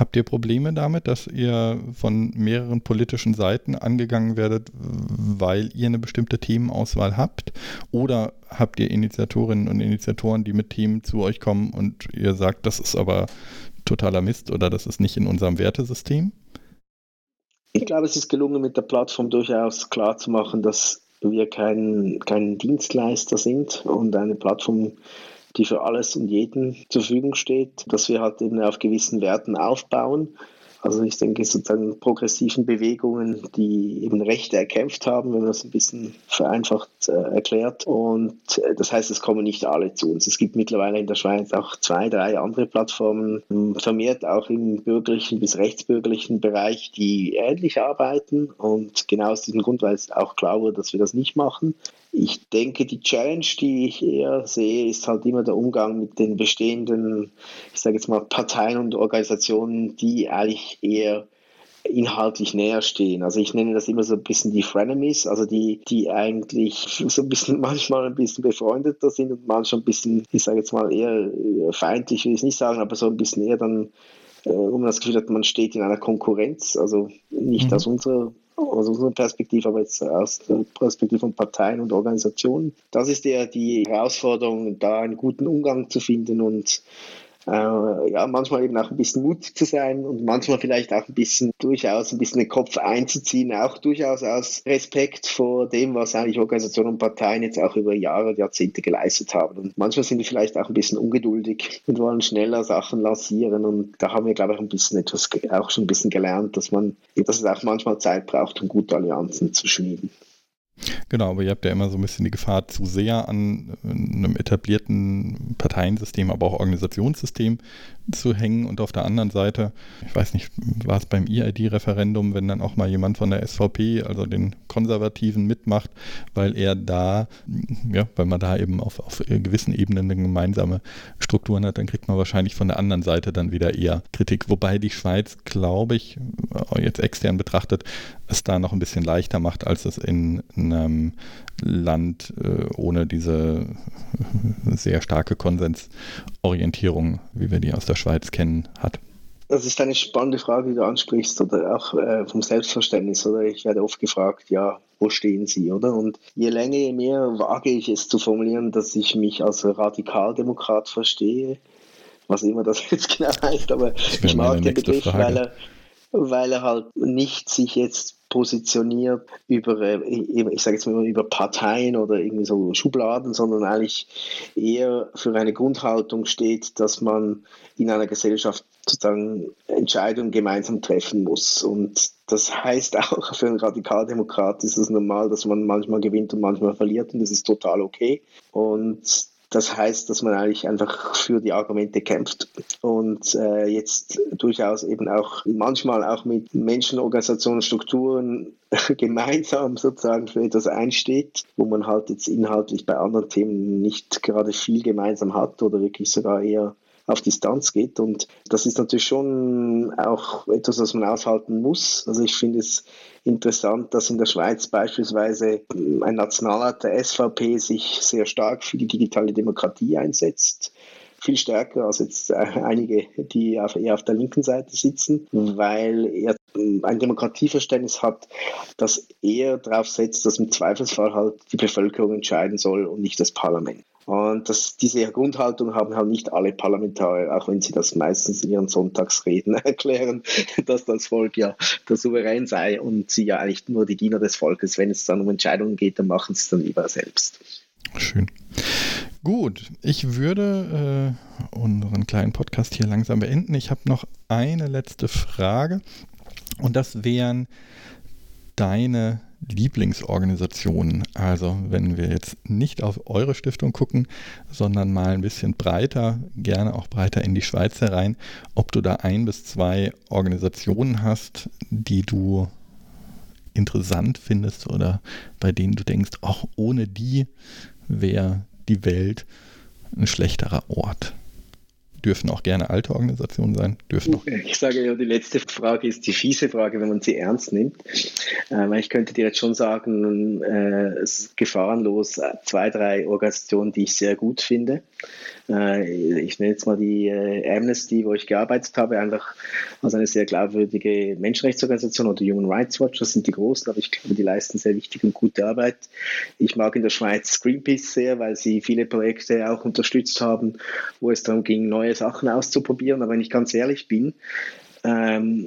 Habt ihr Probleme damit, dass ihr von mehreren politischen Seiten angegangen werdet, weil ihr eine bestimmte Themenauswahl habt? Oder habt ihr Initiatorinnen und Initiatoren, die mit Themen zu euch kommen und ihr sagt, das ist aber totaler Mist oder das ist nicht in unserem Wertesystem? Ich glaube, es ist gelungen, mit der Plattform durchaus klarzumachen, dass wir kein, kein Dienstleister sind und eine Plattform die für alles und jeden zur Verfügung steht, dass wir halt eben auf gewissen Werten aufbauen also ich denke sozusagen progressiven Bewegungen, die eben Rechte erkämpft haben, wenn man das ein bisschen vereinfacht äh, erklärt. Und äh, das heißt, es kommen nicht alle zu uns. Es gibt mittlerweile in der Schweiz auch zwei, drei andere Plattformen, vermehrt auch im bürgerlichen bis rechtsbürgerlichen Bereich, die ähnlich arbeiten. Und genau aus diesem Grund, weil es auch klar wurde, dass wir das nicht machen. Ich denke, die Challenge, die ich eher sehe, ist halt immer der Umgang mit den bestehenden, ich sage jetzt mal, Parteien und Organisationen, die eigentlich eher inhaltlich näher stehen. Also ich nenne das immer so ein bisschen die Frenemies, also die, die eigentlich so ein bisschen manchmal ein bisschen befreundeter sind und manchmal ein bisschen, ich sage jetzt mal eher feindlich, will ich nicht sagen, aber so ein bisschen eher dann, äh, wo man das Gefühl hat, man steht in einer Konkurrenz, also nicht mhm. aus unserer aus unserer Perspektive, aber jetzt aus der Perspektive von Parteien und Organisationen. Das ist eher die Herausforderung, da einen guten Umgang zu finden und äh, ja, manchmal eben auch ein bisschen mutig zu sein und manchmal vielleicht auch ein bisschen durchaus ein bisschen den Kopf einzuziehen, auch durchaus aus Respekt vor dem, was eigentlich Organisationen und Parteien jetzt auch über Jahre, Jahrzehnte geleistet haben. Und manchmal sind die vielleicht auch ein bisschen ungeduldig und wollen schneller Sachen lancieren. Und da haben wir, glaube ich, ein bisschen etwas auch schon ein bisschen gelernt, dass man, dass es auch manchmal Zeit braucht, um gute Allianzen zu schmieden. Genau, aber ihr habt ja immer so ein bisschen die Gefahr, zu sehr an einem etablierten Parteiensystem, aber auch Organisationssystem zu hängen. Und auf der anderen Seite, ich weiß nicht, war es beim EID-Referendum, wenn dann auch mal jemand von der SVP, also den Konservativen, mitmacht, weil er da, ja, weil man da eben auf, auf gewissen Ebenen gemeinsame Strukturen hat, dann kriegt man wahrscheinlich von der anderen Seite dann wieder eher Kritik. Wobei die Schweiz, glaube ich, jetzt extern betrachtet, es da noch ein bisschen leichter macht, als es in einem Land äh, ohne diese sehr starke Konsensorientierung, wie wir die aus der Schweiz kennen, hat. Das ist eine spannende Frage, die du ansprichst, oder auch äh, vom Selbstverständnis. Oder ich werde oft gefragt, ja, wo stehen Sie, oder? Und je länger, je mehr wage ich es zu formulieren, dass ich mich als Radikaldemokrat verstehe, was immer das jetzt genau heißt, aber ich mag den Begriff, weil er, weil er halt nicht sich jetzt positioniert über, äh, ich sage jetzt mal über Parteien oder irgendwie so Schubladen, sondern eigentlich eher für eine Grundhaltung steht, dass man in einer Gesellschaft sozusagen Entscheidungen gemeinsam treffen muss. Und das heißt auch für einen Radikaldemokrat ist es normal, dass man manchmal gewinnt und manchmal verliert und das ist total okay. Und das heißt, dass man eigentlich einfach für die Argumente kämpft und äh, jetzt durchaus eben auch manchmal auch mit Menschen, Organisationen, Strukturen gemeinsam sozusagen für etwas einsteht, wo man halt jetzt inhaltlich bei anderen Themen nicht gerade viel gemeinsam hat oder wirklich sogar eher auf Distanz geht. Und das ist natürlich schon auch etwas, was man aushalten muss. Also ich finde es interessant, dass in der Schweiz beispielsweise ein Nationalrat der SVP sich sehr stark für die digitale Demokratie einsetzt viel stärker als jetzt äh, einige, die eher auf der linken Seite sitzen, weil er ein Demokratieverständnis hat, das eher darauf setzt, dass im Zweifelsfall halt die Bevölkerung entscheiden soll und nicht das Parlament. Und das, diese Grundhaltung haben halt nicht alle Parlamentarier, auch wenn sie das meistens in ihren Sonntagsreden erklären, dass das Volk ja der Souverän sei und sie ja eigentlich nur die Diener des Volkes. Wenn es dann um Entscheidungen geht, dann machen sie es dann lieber selbst. Schön. Gut, ich würde äh, unseren kleinen Podcast hier langsam beenden. Ich habe noch eine letzte Frage und das wären deine Lieblingsorganisationen? Also wenn wir jetzt nicht auf eure Stiftung gucken, sondern mal ein bisschen breiter, gerne auch breiter in die Schweiz herein, ob du da ein bis zwei Organisationen hast, die du interessant findest oder bei denen du denkst, auch ohne die wäre die Welt ein schlechterer Ort dürfen auch gerne alte Organisationen sein. Dürfen auch. Ich sage ja, die letzte Frage ist die fiese Frage, wenn man sie ernst nimmt. Ähm, ich könnte dir jetzt schon sagen, äh, es ist gefahrenlos äh, zwei, drei Organisationen, die ich sehr gut finde. Äh, ich nenne jetzt mal die äh, Amnesty, wo ich gearbeitet habe, einfach als eine sehr glaubwürdige Menschenrechtsorganisation oder Human Rights Watch, das sind die großen, aber ich glaube, die leisten sehr wichtige und gute Arbeit. Ich mag in der Schweiz Greenpeace sehr, weil sie viele Projekte auch unterstützt haben, wo es darum ging, neue Sachen auszuprobieren. Aber wenn ich ganz ehrlich bin, ähm,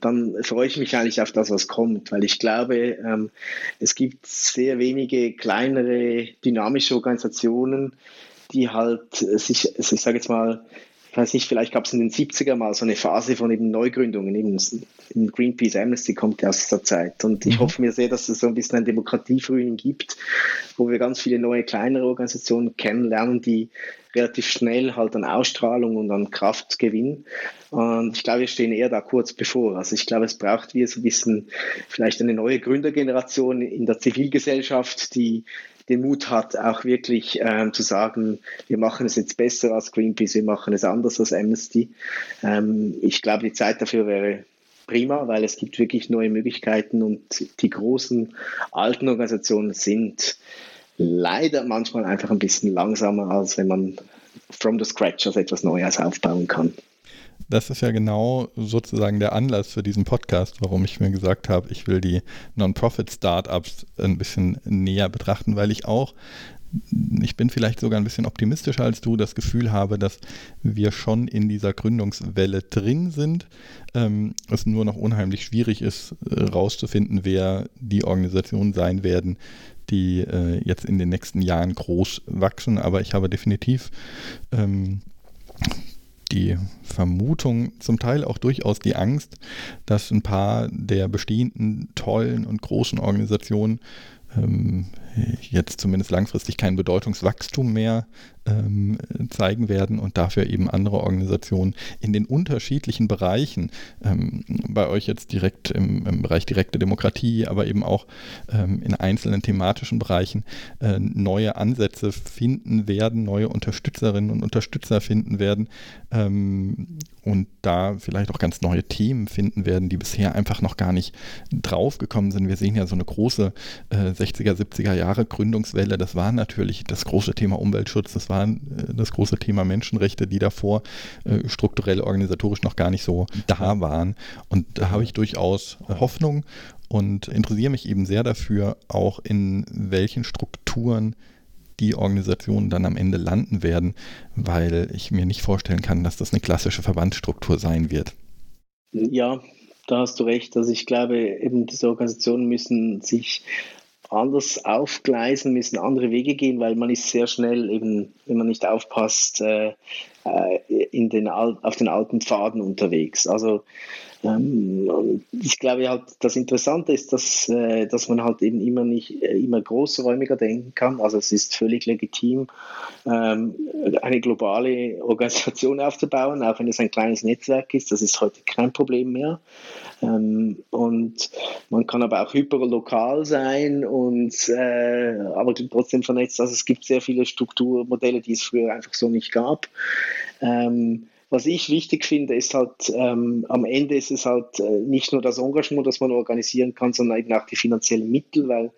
dann freue ich mich eigentlich auf das, was kommt, weil ich glaube, ähm, es gibt sehr wenige kleinere, dynamische Organisationen, die halt sich, also ich sage jetzt mal, weiß nicht, vielleicht gab es in den 70er mal so eine Phase von eben Neugründungen. Eben Greenpeace Amnesty kommt ja aus der Zeit. Und ich mhm. hoffe mir sehr, dass es so ein bisschen ein Demokratiefrühling gibt, wo wir ganz viele neue kleinere Organisationen kennenlernen, die relativ schnell halt an Ausstrahlung und an Kraft gewinnen. Und ich glaube, wir stehen eher da kurz bevor. Also ich glaube, es braucht wie so ein bisschen vielleicht eine neue Gründergeneration in der Zivilgesellschaft, die den Mut hat, auch wirklich ähm, zu sagen, wir machen es jetzt besser als Greenpeace, wir machen es anders als Amnesty. Ähm, ich glaube, die Zeit dafür wäre prima, weil es gibt wirklich neue Möglichkeiten und die großen alten Organisationen sind leider manchmal einfach ein bisschen langsamer, als wenn man from the scratch als etwas Neues aufbauen kann das ist ja genau sozusagen der Anlass für diesen Podcast, warum ich mir gesagt habe, ich will die Non-Profit-Startups ein bisschen näher betrachten, weil ich auch ich bin vielleicht sogar ein bisschen optimistischer als du, das Gefühl habe, dass wir schon in dieser Gründungswelle drin sind. Ähm, es nur noch unheimlich schwierig ist, herauszufinden, äh, wer die Organisationen sein werden, die äh, jetzt in den nächsten Jahren groß wachsen. Aber ich habe definitiv ähm, die Vermutung, zum Teil auch durchaus die Angst, dass ein paar der bestehenden tollen und großen Organisationen ähm, jetzt zumindest langfristig kein Bedeutungswachstum mehr ähm, zeigen werden und dafür eben andere Organisationen in den unterschiedlichen Bereichen, ähm, bei euch jetzt direkt im, im, Bereich direkte Demokratie, aber eben auch ähm, in einzelnen thematischen Bereichen äh, neue Ansätze finden werden, neue Unterstützerinnen und Unterstützer finden werden ähm, und da vielleicht auch ganz neue Themen finden werden, die bisher einfach noch gar nicht draufgekommen sind. Wir sehen ja so eine große äh, 60er, 70er Jahre Gründungswelle. Das war natürlich das große Thema Umweltschutz, das war äh, das große Thema Menschenrechte, die davor äh, strukturell, organisatorisch noch gar nicht so da waren. Und da habe ich durchaus Hoffnung und interessiere mich eben sehr dafür, auch in welchen Strukturen die Organisationen dann am Ende landen werden, weil ich mir nicht vorstellen kann, dass das eine klassische Verbandsstruktur sein wird. Ja, da hast du recht. Also ich glaube, eben diese Organisationen müssen sich anders aufgleisen, müssen andere Wege gehen, weil man ist sehr schnell eben, wenn man nicht aufpasst, äh, äh in den, auf den alten Pfaden unterwegs. Also ähm, ich glaube halt, das Interessante ist, dass, äh, dass man halt eben immer nicht äh, immer großräumiger denken kann. Also es ist völlig legitim, ähm, eine globale Organisation aufzubauen, auch wenn es ein kleines Netzwerk ist. Das ist heute kein Problem mehr. Ähm, und man kann aber auch hyperlokal sein und äh, aber trotzdem vernetzt. Also es gibt sehr viele Strukturmodelle, die es früher einfach so nicht gab. Ähm, was ich wichtig finde, ist halt, ähm, am Ende ist es halt äh, nicht nur das Engagement, das man organisieren kann, sondern eben auch die finanziellen Mittel, weil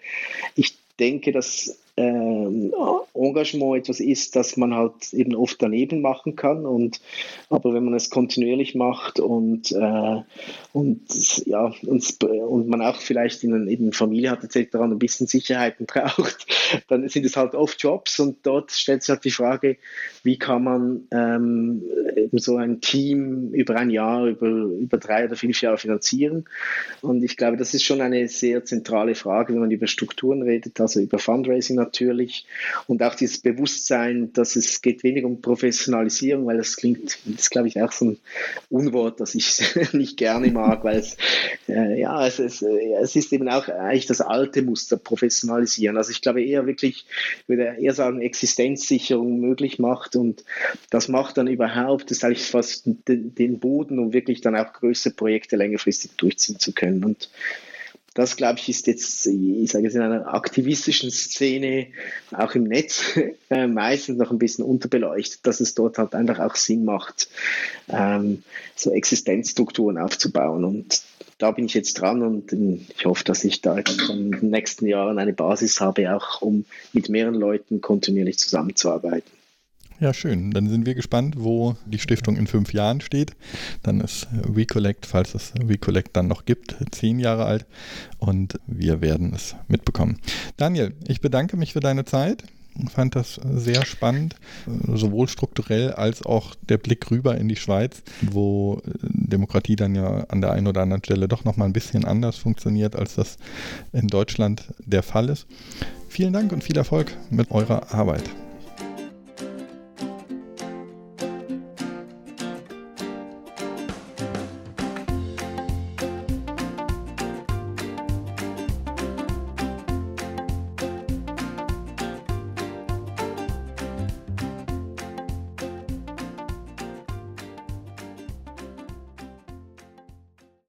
ich denke, dass ähm, Engagement etwas ist, das man halt eben oft daneben machen kann. Und, aber wenn man es kontinuierlich macht und, äh, und, ja, und, und man auch vielleicht in, in Familie hat etc. ein bisschen Sicherheiten braucht, dann sind es halt oft Jobs und dort stellt sich halt die Frage, wie kann man ähm, eben so ein Team über ein Jahr, über, über drei oder fünf Jahre finanzieren. Und ich glaube, das ist schon eine sehr zentrale Frage, wenn man über Strukturen redet, also über Fundraising natürlich und auch dieses Bewusstsein, dass es geht weniger um Professionalisierung, weil das klingt, das glaube ich auch so ein Unwort, das ich nicht gerne mag, weil es, äh, ja, es, es, es ist eben auch eigentlich das alte Muster professionalisieren. Also ich glaube eher wirklich, ich würde eher sagen, Existenzsicherung möglich macht und das macht dann überhaupt, das ist eigentlich fast den, den Boden, um wirklich dann auch größere Projekte längerfristig durchziehen zu können und das, glaube ich, ist jetzt, ich sage es in einer aktivistischen Szene, auch im Netz, äh, meistens noch ein bisschen unterbeleuchtet, dass es dort halt einfach auch Sinn macht, ähm, so Existenzstrukturen aufzubauen. Und da bin ich jetzt dran und ähm, ich hoffe, dass ich da jetzt in den nächsten Jahren eine Basis habe, auch um mit mehreren Leuten kontinuierlich zusammenzuarbeiten. Ja, schön. Dann sind wir gespannt, wo die Stiftung in fünf Jahren steht. Dann ist WeCollect, falls es WeCollect dann noch gibt, zehn Jahre alt und wir werden es mitbekommen. Daniel, ich bedanke mich für deine Zeit. Fand das sehr spannend, sowohl strukturell als auch der Blick rüber in die Schweiz, wo Demokratie dann ja an der einen oder anderen Stelle doch nochmal ein bisschen anders funktioniert, als das in Deutschland der Fall ist. Vielen Dank und viel Erfolg mit eurer Arbeit.